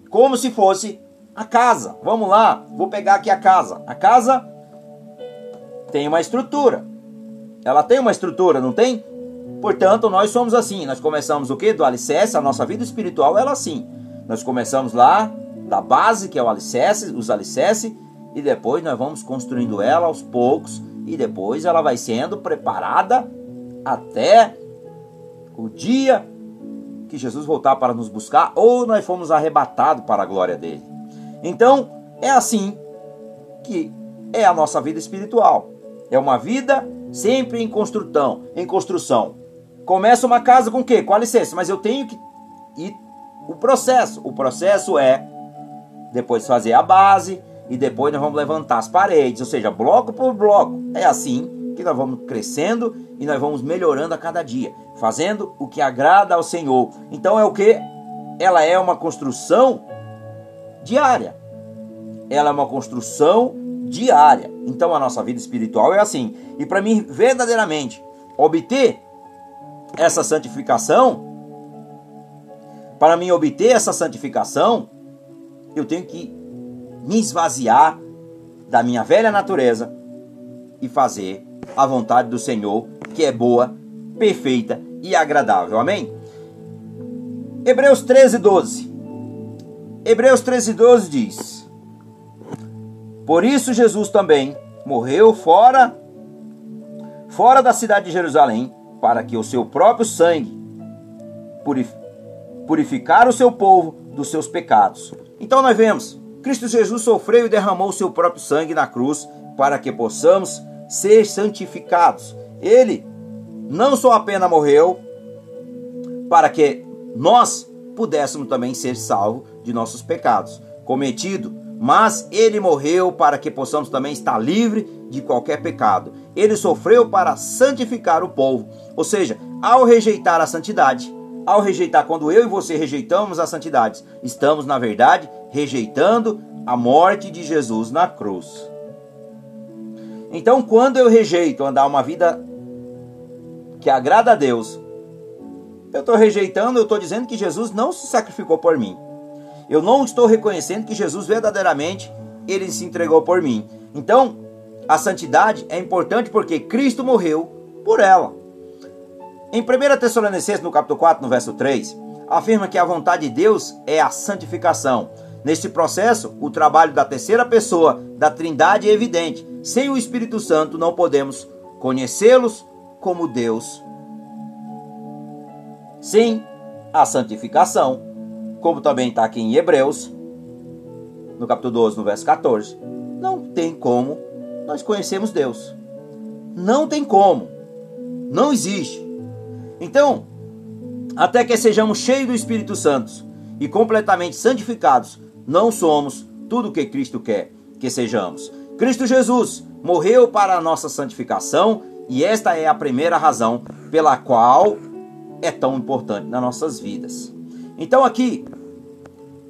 S1: como se fosse a casa. Vamos lá, vou pegar aqui a casa. A casa tem uma estrutura. Ela tem uma estrutura, não tem? Portanto, nós somos assim. Nós começamos o que? Do alicerce, a nossa vida espiritual ela é assim. Nós começamos lá da base, que é o alicerce, os alicerces, e depois nós vamos construindo ela aos poucos, e depois ela vai sendo preparada até o dia que Jesus voltar para nos buscar, ou nós fomos arrebatados para a glória dele. Então, é assim que é a nossa vida espiritual. É uma vida sempre em construção, em construção. Começa uma casa com o quê? Com a licença, mas eu tenho que ir o processo. O processo é depois fazer a base e depois nós vamos levantar as paredes, ou seja, bloco por bloco. É assim que nós vamos crescendo e nós vamos melhorando a cada dia, fazendo o que agrada ao Senhor. Então é o que? Ela é uma construção diária. Ela é uma construção diária. Então a nossa vida espiritual é assim. E para mim verdadeiramente obter essa santificação, para mim obter essa santificação, eu tenho que me esvaziar da minha velha natureza e fazer a vontade do Senhor, que é boa, perfeita e agradável. Amém? Hebreus 13, 12. Hebreus 13, 12 diz: Por isso Jesus também morreu fora fora da cidade de Jerusalém, para que o seu próprio sangue purificar o seu povo dos seus pecados. Então nós vemos, Cristo Jesus sofreu e derramou o seu próprio sangue na cruz para que possamos ser santificados. Ele não só apenas morreu para que nós pudéssemos também ser salvos de nossos pecados cometidos, mas ele morreu para que possamos também estar livre de qualquer pecado. Ele sofreu para santificar o povo, ou seja, ao rejeitar a santidade, ao rejeitar, quando eu e você rejeitamos a santidade, estamos, na verdade, rejeitando a morte de Jesus na cruz. Então, quando eu rejeito andar uma vida que agrada a Deus, eu estou rejeitando, eu estou dizendo que Jesus não se sacrificou por mim. Eu não estou reconhecendo que Jesus verdadeiramente ele se entregou por mim. Então, a santidade é importante porque Cristo morreu por ela. Em 1 Tessalonicenses, no capítulo 4, no verso 3, afirma que a vontade de Deus é a santificação. Neste processo, o trabalho da terceira pessoa da Trindade é evidente. Sem o Espírito Santo, não podemos conhecê-los como Deus. Sim, a santificação como também está aqui em Hebreus, no capítulo 12, no verso 14, não tem como nós conhecemos Deus. Não tem como. Não existe. Então, até que sejamos cheios do Espírito Santo e completamente santificados, não somos tudo o que Cristo quer que sejamos. Cristo Jesus morreu para a nossa santificação e esta é a primeira razão pela qual é tão importante nas nossas vidas. Então aqui,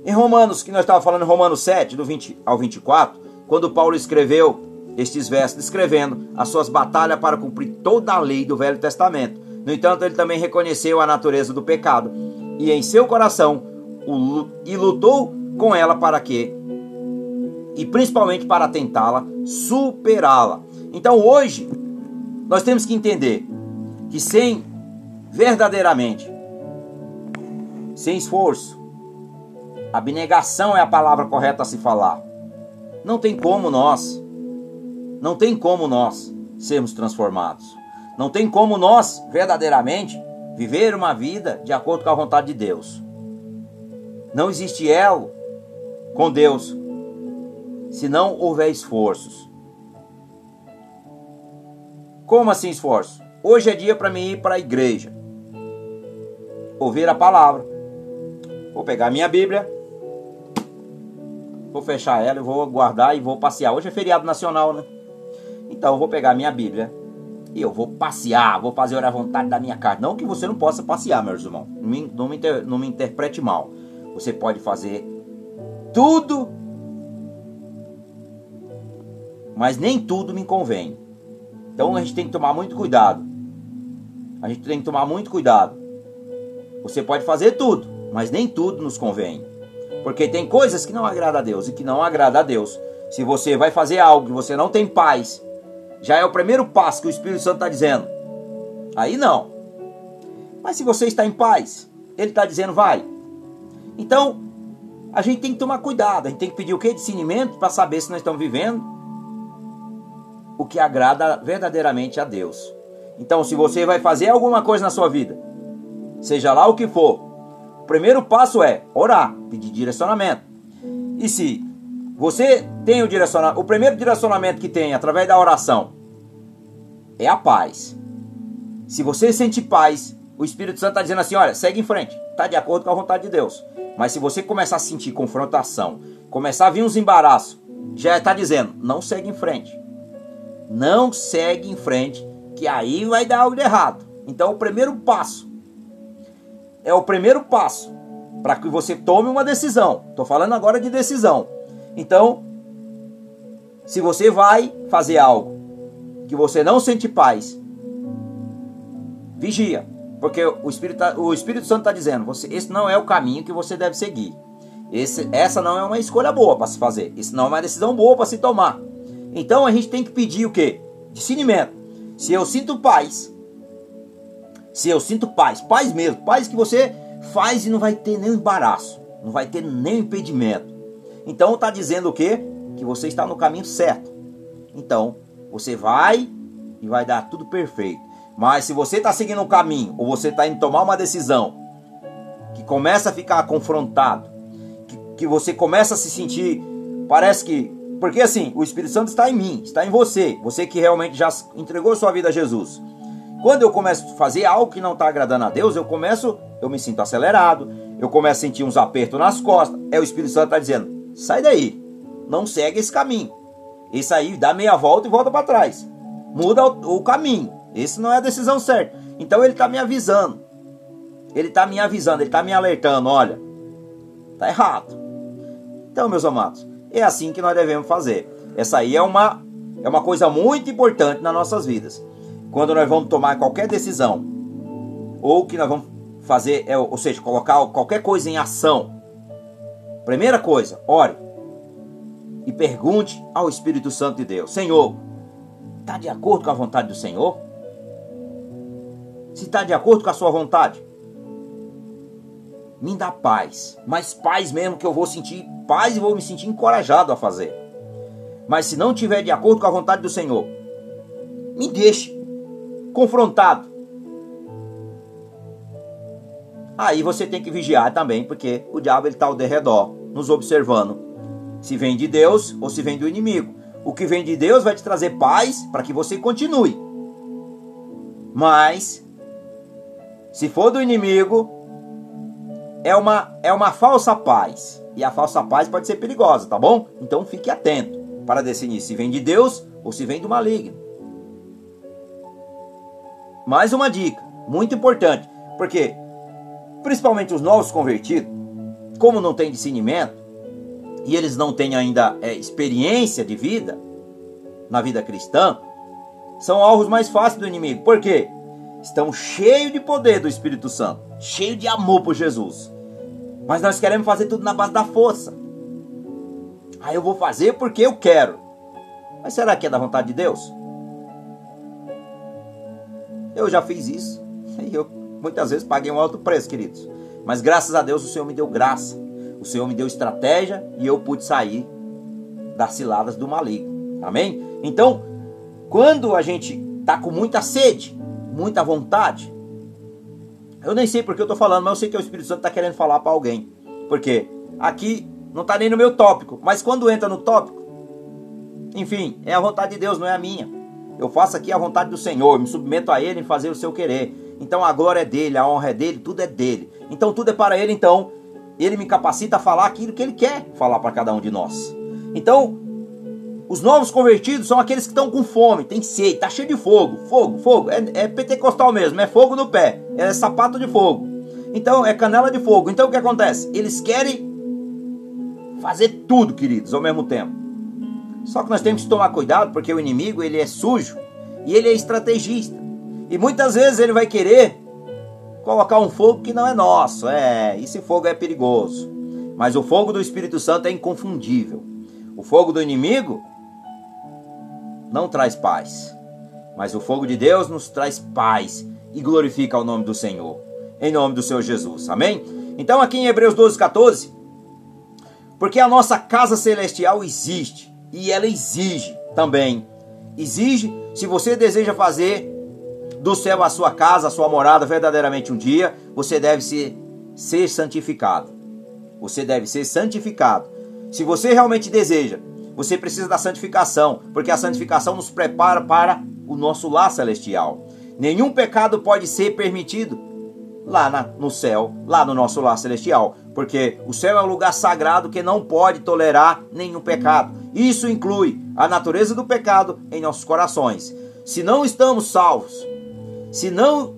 S1: em Romanos, que nós estávamos falando em Romanos 7, do 20 ao 24, quando Paulo escreveu estes versos, descrevendo as suas batalhas para cumprir toda a lei do Velho Testamento. No entanto, ele também reconheceu a natureza do pecado e em seu coração e lutou com ela para que e principalmente para tentá-la superá-la. Então hoje nós temos que entender que sem verdadeiramente sem esforço. Abnegação é a palavra correta a se falar. Não tem como nós, não tem como nós sermos transformados. Não tem como nós, verdadeiramente, viver uma vida de acordo com a vontade de Deus. Não existe elo com Deus se não houver esforços. Como assim esforço? Hoje é dia para mim ir para a igreja, ouvir a palavra, Vou pegar minha Bíblia, vou fechar ela, e vou guardar e vou passear. Hoje é feriado nacional, né? Então eu vou pegar minha Bíblia e eu vou passear, vou fazer a vontade da minha carne. Não que você não possa passear, meus irmãos. Não me, inter, não me interprete mal. Você pode fazer tudo, mas nem tudo me convém. Então a gente tem que tomar muito cuidado. A gente tem que tomar muito cuidado Você pode fazer tudo, mas nem tudo nos convém. Porque tem coisas que não agrada a Deus e que não agrada a Deus. Se você vai fazer algo que você não tem paz, já é o primeiro passo que o Espírito Santo está dizendo. Aí não. Mas se você está em paz, ele está dizendo vai. Então, a gente tem que tomar cuidado, a gente tem que pedir o que? Discernimento para saber se nós estamos vivendo o que agrada verdadeiramente a Deus. Então, se você vai fazer alguma coisa na sua vida, seja lá o que for, o primeiro passo é orar, pedir direcionamento. E se você tem o direcionamento, o primeiro direcionamento que tem através da oração é a paz. Se você sente paz, o Espírito Santo está dizendo assim: olha, segue em frente, está de acordo com a vontade de Deus. Mas se você começar a sentir confrontação, começar a vir uns embaraços, já está dizendo: não segue em frente. Não segue em frente, que aí vai dar algo de errado. Então, o primeiro passo é o primeiro passo para que você tome uma decisão. Estou falando agora de decisão. Então, se você vai fazer algo que você não sente paz, vigia, porque o Espírito, tá, o Espírito Santo está dizendo: você, esse não é o caminho que você deve seguir. Esse, essa não é uma escolha boa para se fazer. Isso não é uma decisão boa para se tomar. Então a gente tem que pedir o quê? Discernimento. Se eu sinto paz, se eu sinto paz, paz mesmo, paz que você faz e não vai ter nenhum embaraço, não vai ter nenhum impedimento. Então está dizendo o quê? Que você está no caminho certo. Então você vai e vai dar tudo perfeito. Mas se você está seguindo um caminho ou você está indo tomar uma decisão que começa a ficar confrontado, que, que você começa a se sentir, parece que porque assim, o Espírito Santo está em mim, está em você, você que realmente já entregou sua vida a Jesus. Quando eu começo a fazer algo que não está agradando a Deus, eu começo, eu me sinto acelerado, eu começo a sentir uns apertos nas costas. É o Espírito Santo está dizendo: sai daí, não segue esse caminho. Esse aí dá meia volta e volta para trás. Muda o, o, caminho. Esse não é a decisão certa. Então ele está me avisando. Ele está me avisando, ele está me alertando: olha, tá errado. Então, meus amados, é assim que nós devemos fazer. Essa aí é uma, é uma coisa muito importante nas nossas vidas. Quando nós vamos tomar qualquer decisão, ou que nós vamos fazer, é, ou seja, colocar qualquer coisa em ação. Primeira coisa, ore e pergunte ao Espírito Santo de Deus: Senhor, está de acordo com a vontade do Senhor? Se está de acordo com a sua vontade, me dá paz, mas paz mesmo que eu vou sentir paz e vou me sentir encorajado a fazer. Mas se não tiver de acordo com a vontade do Senhor, me deixe confrontado. Aí você tem que vigiar também, porque o diabo está ao derredor, nos observando. Se vem de Deus ou se vem do inimigo. O que vem de Deus vai te trazer paz para que você continue. Mas, se for do inimigo, é uma, é uma falsa paz. E a falsa paz pode ser perigosa, tá bom? Então fique atento para decidir se vem de Deus ou se vem do maligno. Mais uma dica, muito importante, porque principalmente os novos convertidos, como não têm discernimento e eles não têm ainda é, experiência de vida na vida cristã, são alvos mais fáceis do inimigo. Por quê? Estão cheios de poder do Espírito Santo, cheios de amor por Jesus. Mas nós queremos fazer tudo na base da força. Ah, eu vou fazer porque eu quero. Mas será que é da vontade de Deus? Eu já fiz isso. [laughs] E eu muitas vezes paguei um alto preço, queridos. Mas graças a Deus o Senhor me deu graça. O Senhor me deu estratégia e eu pude sair das ciladas do maligno. Amém? Então, quando a gente está com muita sede, muita vontade, eu nem sei porque eu estou falando, mas eu sei que o Espírito Santo está querendo falar para alguém. Porque aqui não está nem no meu tópico, mas quando entra no tópico, enfim, é a vontade de Deus, não é a minha. Eu faço aqui a vontade do Senhor, me submeto a Ele em fazer o seu querer. Então a glória é dele, a honra é dele, tudo é dele. Então tudo é para Ele, então Ele me capacita a falar aquilo que Ele quer falar para cada um de nós. Então os novos convertidos são aqueles que estão com fome, tem sede, tá cheio de fogo, fogo, fogo. É, é pentecostal mesmo, é fogo no pé, é sapato de fogo. Então é canela de fogo. Então o que acontece? Eles querem fazer tudo, queridos, ao mesmo tempo. Só que nós temos que tomar cuidado porque o inimigo ele é sujo e ele é estrategista. E muitas vezes ele vai querer colocar um fogo que não é nosso. É, esse fogo é perigoso. Mas o fogo do Espírito Santo é inconfundível. O fogo do inimigo não traz paz. Mas o fogo de Deus nos traz paz e glorifica o nome do Senhor. Em nome do Senhor Jesus. Amém? Então, aqui em Hebreus 12, 14. Porque a nossa casa celestial existe e ela exige também. Exige, se você deseja fazer do céu a sua casa, a sua morada verdadeiramente um dia, você deve ser, ser santificado. Você deve ser santificado. Se você realmente deseja, você precisa da santificação, porque a santificação nos prepara para o nosso lar celestial. Nenhum pecado pode ser permitido lá na, no céu, lá no nosso lar celestial, porque o céu é um lugar sagrado que não pode tolerar nenhum pecado. Isso inclui a natureza do pecado em nossos corações. Se não estamos salvos, se não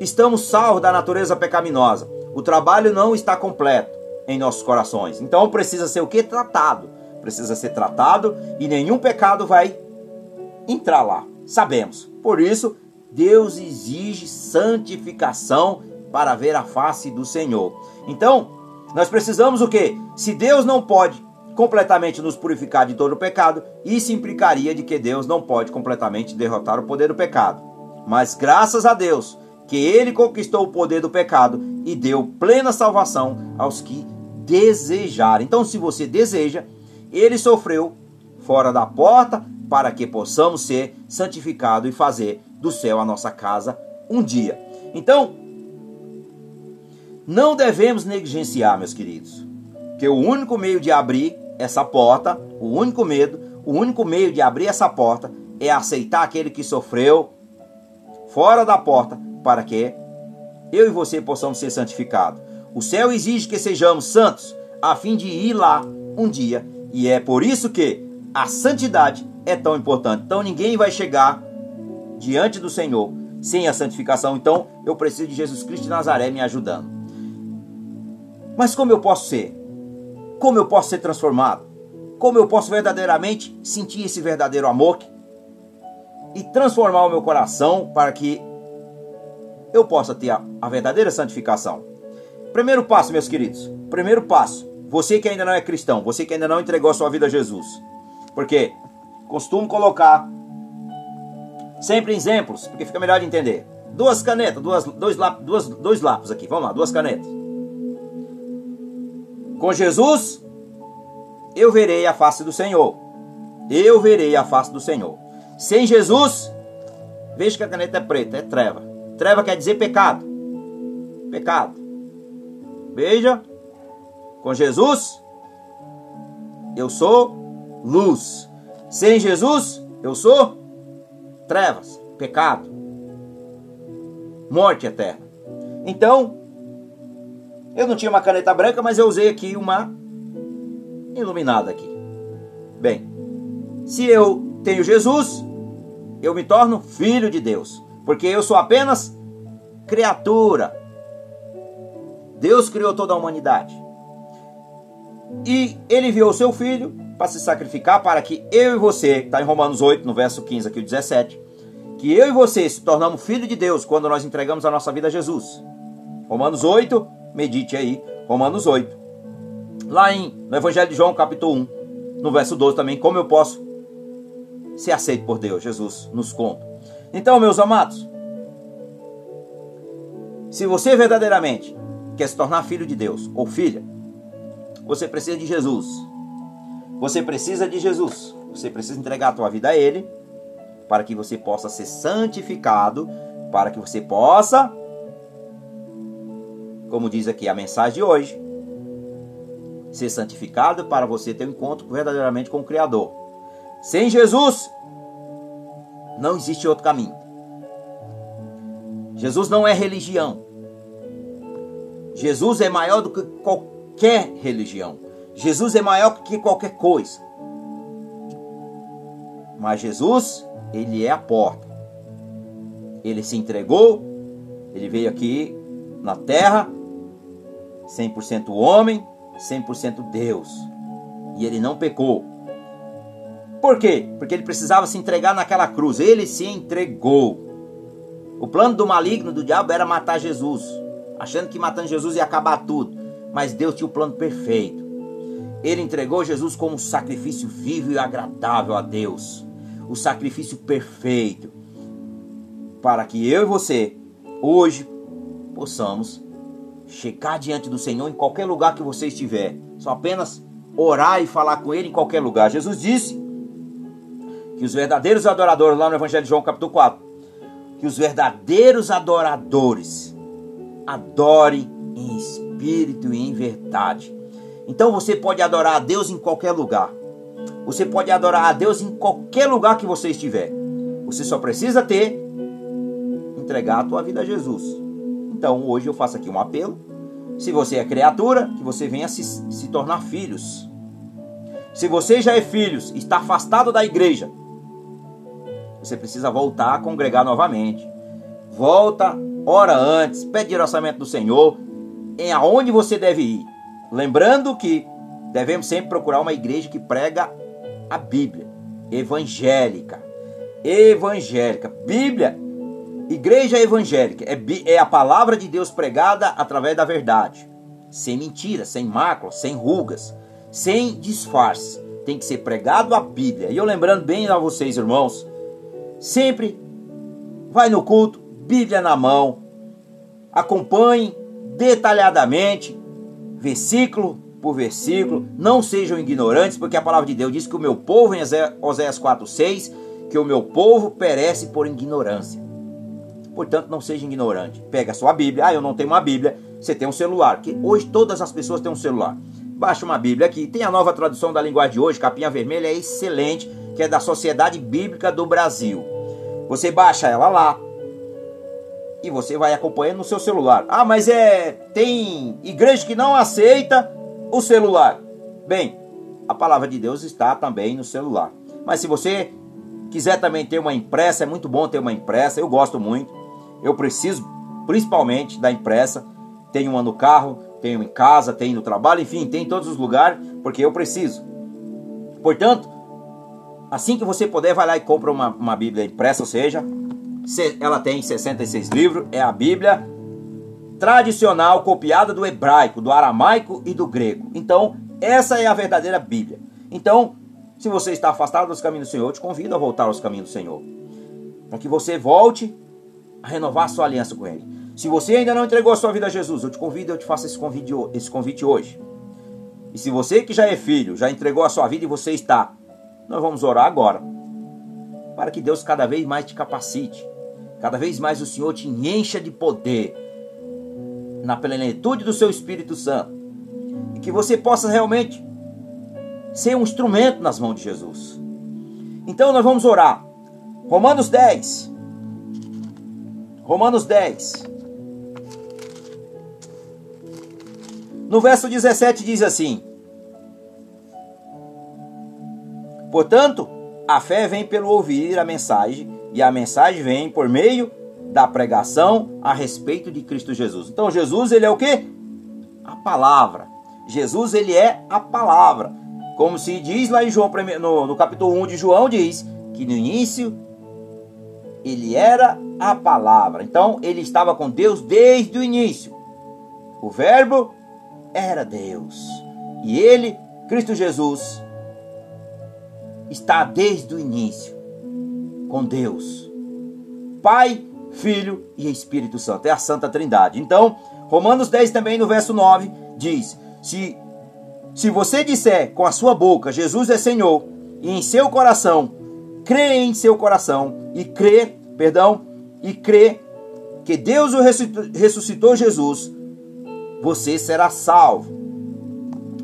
S1: estamos salvos da natureza pecaminosa, o trabalho não está completo em nossos corações. Então precisa ser o que? Tratado. Precisa ser tratado e nenhum pecado vai entrar lá. Sabemos. Por isso, Deus exige santificação para ver a face do Senhor. Então, nós precisamos o que? Se Deus não pode completamente nos purificar de todo o pecado, isso implicaria de que Deus não pode completamente derrotar o poder do pecado. Mas graças a Deus que ele conquistou o poder do pecado e deu plena salvação aos que desejarem. Então, se você deseja, ele sofreu fora da porta para que possamos ser santificados e fazer do céu a nossa casa um dia. Então, não devemos negligenciar, meus queridos, que o único meio de abrir essa porta, o único medo, o único meio de abrir essa porta é aceitar aquele que sofreu fora da porta para que eu e você possamos ser santificados. O céu exige que sejamos santos a fim de ir lá um dia, e é por isso que a santidade é tão importante. Então ninguém vai chegar diante do Senhor sem a santificação. Então eu preciso de Jesus Cristo de Nazaré me ajudando. Mas como eu posso ser? Como eu posso ser transformado? Como eu posso verdadeiramente sentir esse verdadeiro amor e transformar o meu coração para que eu possa ter a, a verdadeira santificação? Primeiro passo, meus queridos. Primeiro passo. Você que ainda não é cristão, você que ainda não entregou a sua vida a Jesus. Porque costumo colocar sempre exemplos, porque fica melhor de entender. Duas canetas, duas, dois, lápis, duas, dois lápis aqui. Vamos lá, duas canetas. Com Jesus, eu verei a face do Senhor. Eu verei a face do Senhor. Sem Jesus, veja que a caneta é preta, é treva. Treva quer dizer pecado. Pecado. Veja, com Jesus, eu sou luz. Sem Jesus, eu sou trevas, pecado, morte eterna. Então, eu não tinha uma caneta branca, mas eu usei aqui uma iluminada aqui. Bem, se eu tenho Jesus, eu me torno filho de Deus, porque eu sou apenas criatura. Deus criou toda a humanidade. E ele enviou seu filho para se sacrificar para que eu e você, está em Romanos 8, no verso 15 aqui o 17, que eu e você se tornamos filho de Deus quando nós entregamos a nossa vida a Jesus. Romanos 8, medite aí, Romanos 8. Lá em, no Evangelho de João, capítulo 1, no verso 12 também, como eu posso ser aceito por Deus, Jesus nos conta. Então, meus amados, se você verdadeiramente quer se tornar filho de Deus ou filha, você precisa de Jesus. Você precisa de Jesus. Você precisa entregar a tua vida a Ele para que você possa ser santificado, para que você possa, como diz aqui a mensagem de hoje, ser santificado para você ter um encontro verdadeiramente com o Criador. Sem Jesus, não existe outro caminho. Jesus não é religião. Jesus é maior do que qualquer qualquer religião. Jesus é maior que qualquer coisa. Mas Jesus, ele é a porta. Ele se entregou, ele veio aqui na terra, 100% homem, 100% Deus. E ele não pecou. Por quê? Porque ele precisava se entregar naquela cruz. Ele se entregou. O plano do maligno, do diabo, era matar Jesus, achando que matando Jesus ia acabar tudo. Mas Deus tinha o plano perfeito. Ele entregou Jesus como um sacrifício vivo e agradável a Deus. O sacrifício perfeito. Para que eu e você, hoje, possamos chegar diante do Senhor em qualquer lugar que você estiver. Só apenas orar e falar com Ele em qualquer lugar. Jesus disse que os verdadeiros adoradores, lá no Evangelho de João, capítulo 4, que os verdadeiros adoradores adorem em espírito e em verdade. Então você pode adorar a Deus em qualquer lugar. Você pode adorar a Deus em qualquer lugar que você estiver. Você só precisa ter entregar a tua vida a Jesus. Então hoje eu faço aqui um apelo. Se você é criatura, que você venha se, se tornar filhos. Se você já é filhos, está afastado da igreja, você precisa voltar a congregar novamente. Volta, ora antes, pede orçamento do Senhor, em aonde você deve ir. Lembrando que devemos sempre procurar uma igreja que prega a Bíblia, evangélica. Evangélica. Bíblia, igreja evangélica, é, é a palavra de Deus pregada através da verdade. Sem mentiras, sem máculas, sem rugas, sem disfarce. Tem que ser pregado a Bíblia. E eu lembrando bem a vocês, irmãos, Sempre vai no culto, Bíblia na mão. Acompanhe detalhadamente, versículo por versículo. Não sejam ignorantes, porque a palavra de Deus diz que o meu povo, em Oséias 4,6, que o meu povo perece por ignorância. Portanto, não seja ignorante. Pega a sua Bíblia. Ah, eu não tenho uma Bíblia. Você tem um celular. Que hoje todas as pessoas têm um celular. Baixa uma Bíblia aqui. Tem a nova tradução da linguagem de hoje, capinha vermelha, é excelente que é da Sociedade Bíblica do Brasil. Você baixa ela lá e você vai acompanhando no seu celular. Ah, mas é tem igreja que não aceita o celular. Bem, a palavra de Deus está também no celular. Mas se você quiser também ter uma impressa, é muito bom ter uma impressa. Eu gosto muito. Eu preciso principalmente da impressa. Tenho uma no carro, tenho em casa, tenho no trabalho, enfim, tem em todos os lugares, porque eu preciso. Portanto, Assim que você puder, vai lá e compra uma, uma Bíblia impressa, ou seja, ela tem 66 livros, é a Bíblia tradicional copiada do hebraico, do aramaico e do grego. Então, essa é a verdadeira Bíblia. Então, se você está afastado dos caminhos do Senhor, eu te convido a voltar aos caminhos do Senhor. Para que você volte a renovar a sua aliança com Ele. Se você ainda não entregou a sua vida a Jesus, eu te convido, eu te faço esse convite, esse convite hoje. E se você que já é filho, já entregou a sua vida e você está nós vamos orar agora. Para que Deus cada vez mais te capacite. Cada vez mais o Senhor te encha de poder. Na plenitude do seu Espírito Santo. E que você possa realmente ser um instrumento nas mãos de Jesus. Então nós vamos orar. Romanos 10. Romanos 10. No verso 17 diz assim: Portanto, a fé vem pelo ouvir a mensagem, e a mensagem vem por meio da pregação a respeito de Cristo Jesus. Então, Jesus, ele é o que? A palavra. Jesus, ele é a palavra. Como se diz lá em João, no, no capítulo 1 de João, diz que no início ele era a palavra. Então, ele estava com Deus desde o início. O Verbo era Deus. E ele, Cristo Jesus, está desde o início com Deus. Pai, Filho e Espírito Santo. É a Santa Trindade. Então, Romanos 10 também no verso 9 diz: Se se você disser com a sua boca Jesus é Senhor e em seu coração crê em seu coração e crê, perdão, e crê que Deus o ressuscitou Jesus, você será salvo.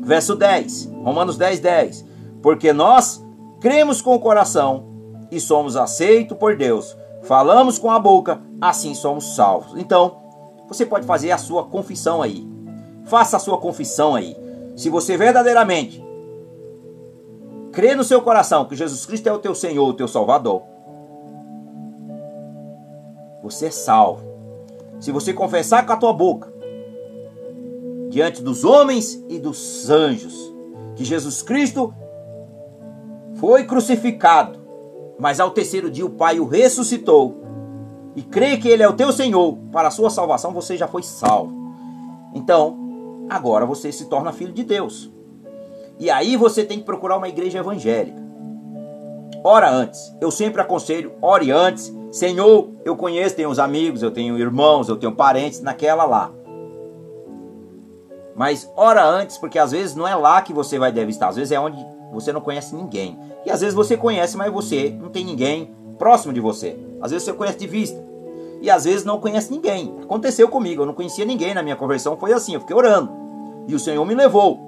S1: Verso 10, Romanos 10, 10. Porque nós cremos com o coração e somos aceitos por Deus. Falamos com a boca, assim somos salvos. Então, você pode fazer a sua confissão aí. Faça a sua confissão aí. Se você verdadeiramente crê no seu coração que Jesus Cristo é o teu Senhor, o teu Salvador, você é salvo. Se você confessar com a tua boca, diante dos homens e dos anjos, que Jesus Cristo foi crucificado, mas ao terceiro dia o Pai o ressuscitou. e crê que Ele é o teu Senhor, para a sua salvação você já foi salvo. Então, agora você se torna filho de Deus. E aí você tem que procurar uma igreja evangélica. Ora antes, eu sempre aconselho, ore antes. Senhor, eu conheço, tenho uns amigos, eu tenho irmãos, eu tenho parentes naquela lá. Mas ora antes, porque às vezes não é lá que você vai deve estar, às vezes é onde você não conhece ninguém. E às vezes você conhece, mas você não tem ninguém próximo de você. Às vezes você conhece de vista. E às vezes não conhece ninguém. Aconteceu comigo, eu não conhecia ninguém na minha conversão, foi assim, eu fiquei orando. E o Senhor me levou.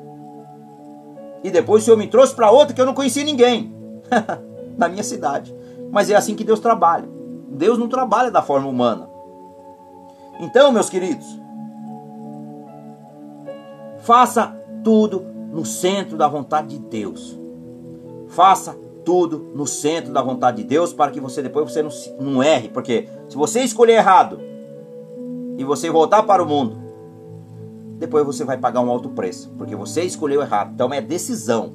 S1: E depois o Senhor me trouxe para outra que eu não conhecia ninguém. [laughs] na minha cidade. Mas é assim que Deus trabalha. Deus não trabalha da forma humana. Então, meus queridos, faça tudo no centro da vontade de Deus. Faça tudo no centro da vontade de Deus para que você depois você não, não erre, porque se você escolher errado e você voltar para o mundo, depois você vai pagar um alto preço, porque você escolheu errado. Então é decisão.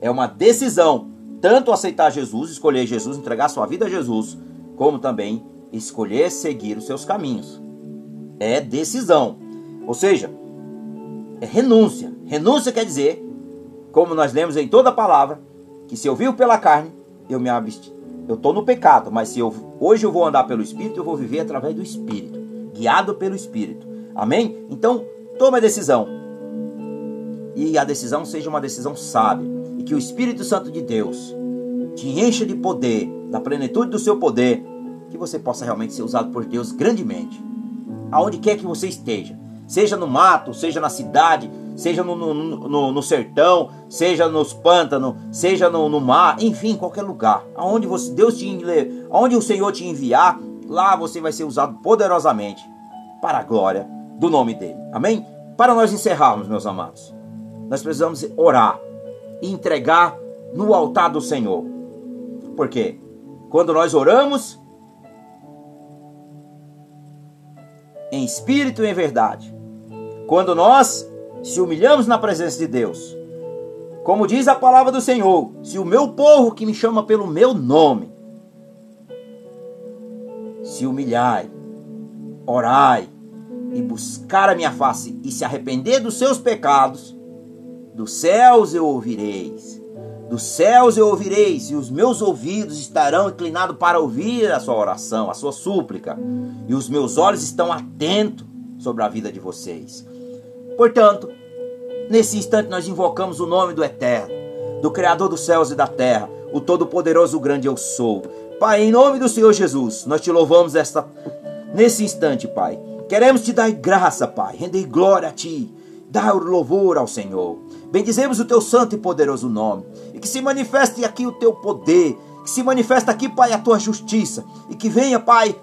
S1: É uma decisão tanto aceitar Jesus, escolher Jesus, entregar sua vida a Jesus, como também escolher seguir os seus caminhos. É decisão. Ou seja, é renúncia. Renúncia quer dizer, como nós lemos em toda a palavra, que se eu vivo pela carne, eu me absti. Eu estou no pecado, mas se eu hoje eu vou andar pelo Espírito, eu vou viver através do Espírito, guiado pelo Espírito. Amém? Então, tome a decisão. E a decisão seja uma decisão sábia e que o Espírito Santo de Deus te encha de poder, da plenitude do seu poder, que você possa realmente ser usado por Deus grandemente. Aonde quer que você esteja, seja no mato, seja na cidade, seja no, no, no, no sertão, seja nos pântanos, seja no, mar, enfim, qualquer lugar. Aonde você, Deus te aonde o Senhor te enviar, lá você vai ser usado poderosamente para a glória do nome dele. Amém? Para nós encerrarmos, meus amados, nós precisamos orar e entregar no altar do Senhor. Porque quando nós oramos em espírito e em verdade, quando nós se humilhamos na presença de Deus, como diz a palavra do Senhor, se o meu povo que me chama pelo meu nome se humilhai, orai e buscar a minha face e se arrepender dos seus pecados, dos céus eu ouvireis. Dos céus eu ouvireis, e os meus ouvidos estarão inclinados para ouvir a sua oração, a sua súplica, e os meus olhos estão atentos sobre a vida de vocês. Portanto, nesse instante nós invocamos o nome do Eterno, do Criador dos céus e da terra, o Todo-Poderoso, o Grande Eu Sou. Pai, em nome do Senhor Jesus, nós te louvamos esta, nesse instante, Pai. Queremos te dar graça, Pai, render glória a Ti, dar louvor ao Senhor. Bendizemos o teu santo e poderoso nome. E que se manifeste aqui o teu poder. Que se manifeste aqui, Pai, a tua justiça. E que venha, Pai,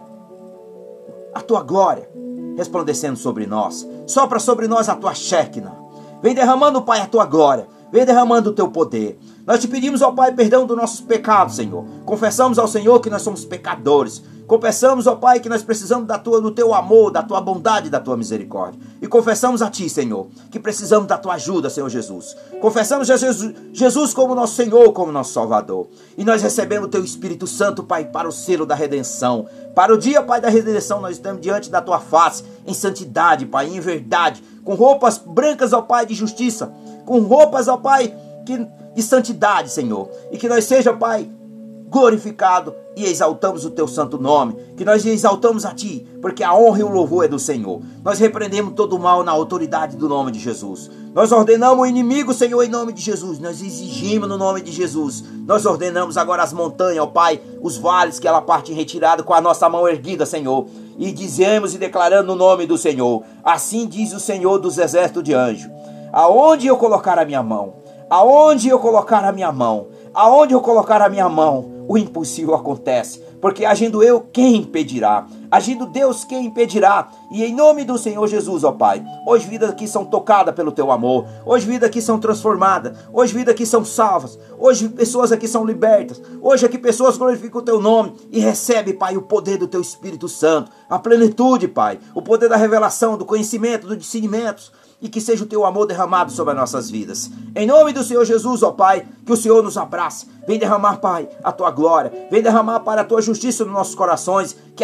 S1: a tua glória resplandecendo sobre nós. Sopra sobre nós a tua Shekinah. Vem derramando, Pai, a tua glória. Vem derramando o teu poder. Nós te pedimos ao Pai perdão dos nossos pecados, Senhor. Confessamos ao Senhor que nós somos pecadores. Confessamos, ó Pai, que nós precisamos da tua, do teu amor, da tua bondade, da tua misericórdia. E confessamos a Ti, Senhor, que precisamos da tua ajuda, Senhor Jesus. Confessamos a Jesus, Jesus como nosso Senhor, como nosso Salvador. E nós recebemos o Teu Espírito Santo, Pai, para o selo da redenção. Para o dia, Pai, da redenção, nós estamos diante da Tua face, em santidade, Pai, em verdade, com roupas brancas, ó Pai, de justiça, com roupas, ó Pai, que, de santidade, Senhor. E que nós seja, Pai, glorificado e exaltamos o teu santo nome, que nós exaltamos a ti, porque a honra e o louvor é do Senhor. Nós repreendemos todo o mal na autoridade do nome de Jesus. Nós ordenamos o inimigo, Senhor, em nome de Jesus. Nós exigimos no nome de Jesus. Nós ordenamos agora as montanhas, ó Pai, os vales que ela parte em retirada com a nossa mão erguida, Senhor. E dizemos e declarando no nome do Senhor. Assim diz o Senhor dos exércitos de anjo. Aonde eu colocar a minha mão, aonde eu colocar a minha mão, aonde eu colocar a minha mão, o impossível acontece. Porque agindo eu, quem impedirá? Agindo Deus, quem impedirá? E em nome do Senhor Jesus, ó Pai, hoje vidas aqui são tocadas pelo Teu amor, hoje vidas aqui são transformadas, hoje vidas aqui são salvas, hoje pessoas aqui são libertas, hoje aqui pessoas glorificam o Teu nome e recebe, Pai, o poder do Teu Espírito Santo, a plenitude, Pai, o poder da revelação, do conhecimento, do discernimento, e que seja o teu amor derramado sobre as nossas vidas. Em nome do Senhor Jesus, ó Pai, que o Senhor nos abrace. Vem derramar, Pai, a tua glória. Vem derramar, Pai, a tua justiça nos nossos corações. Que a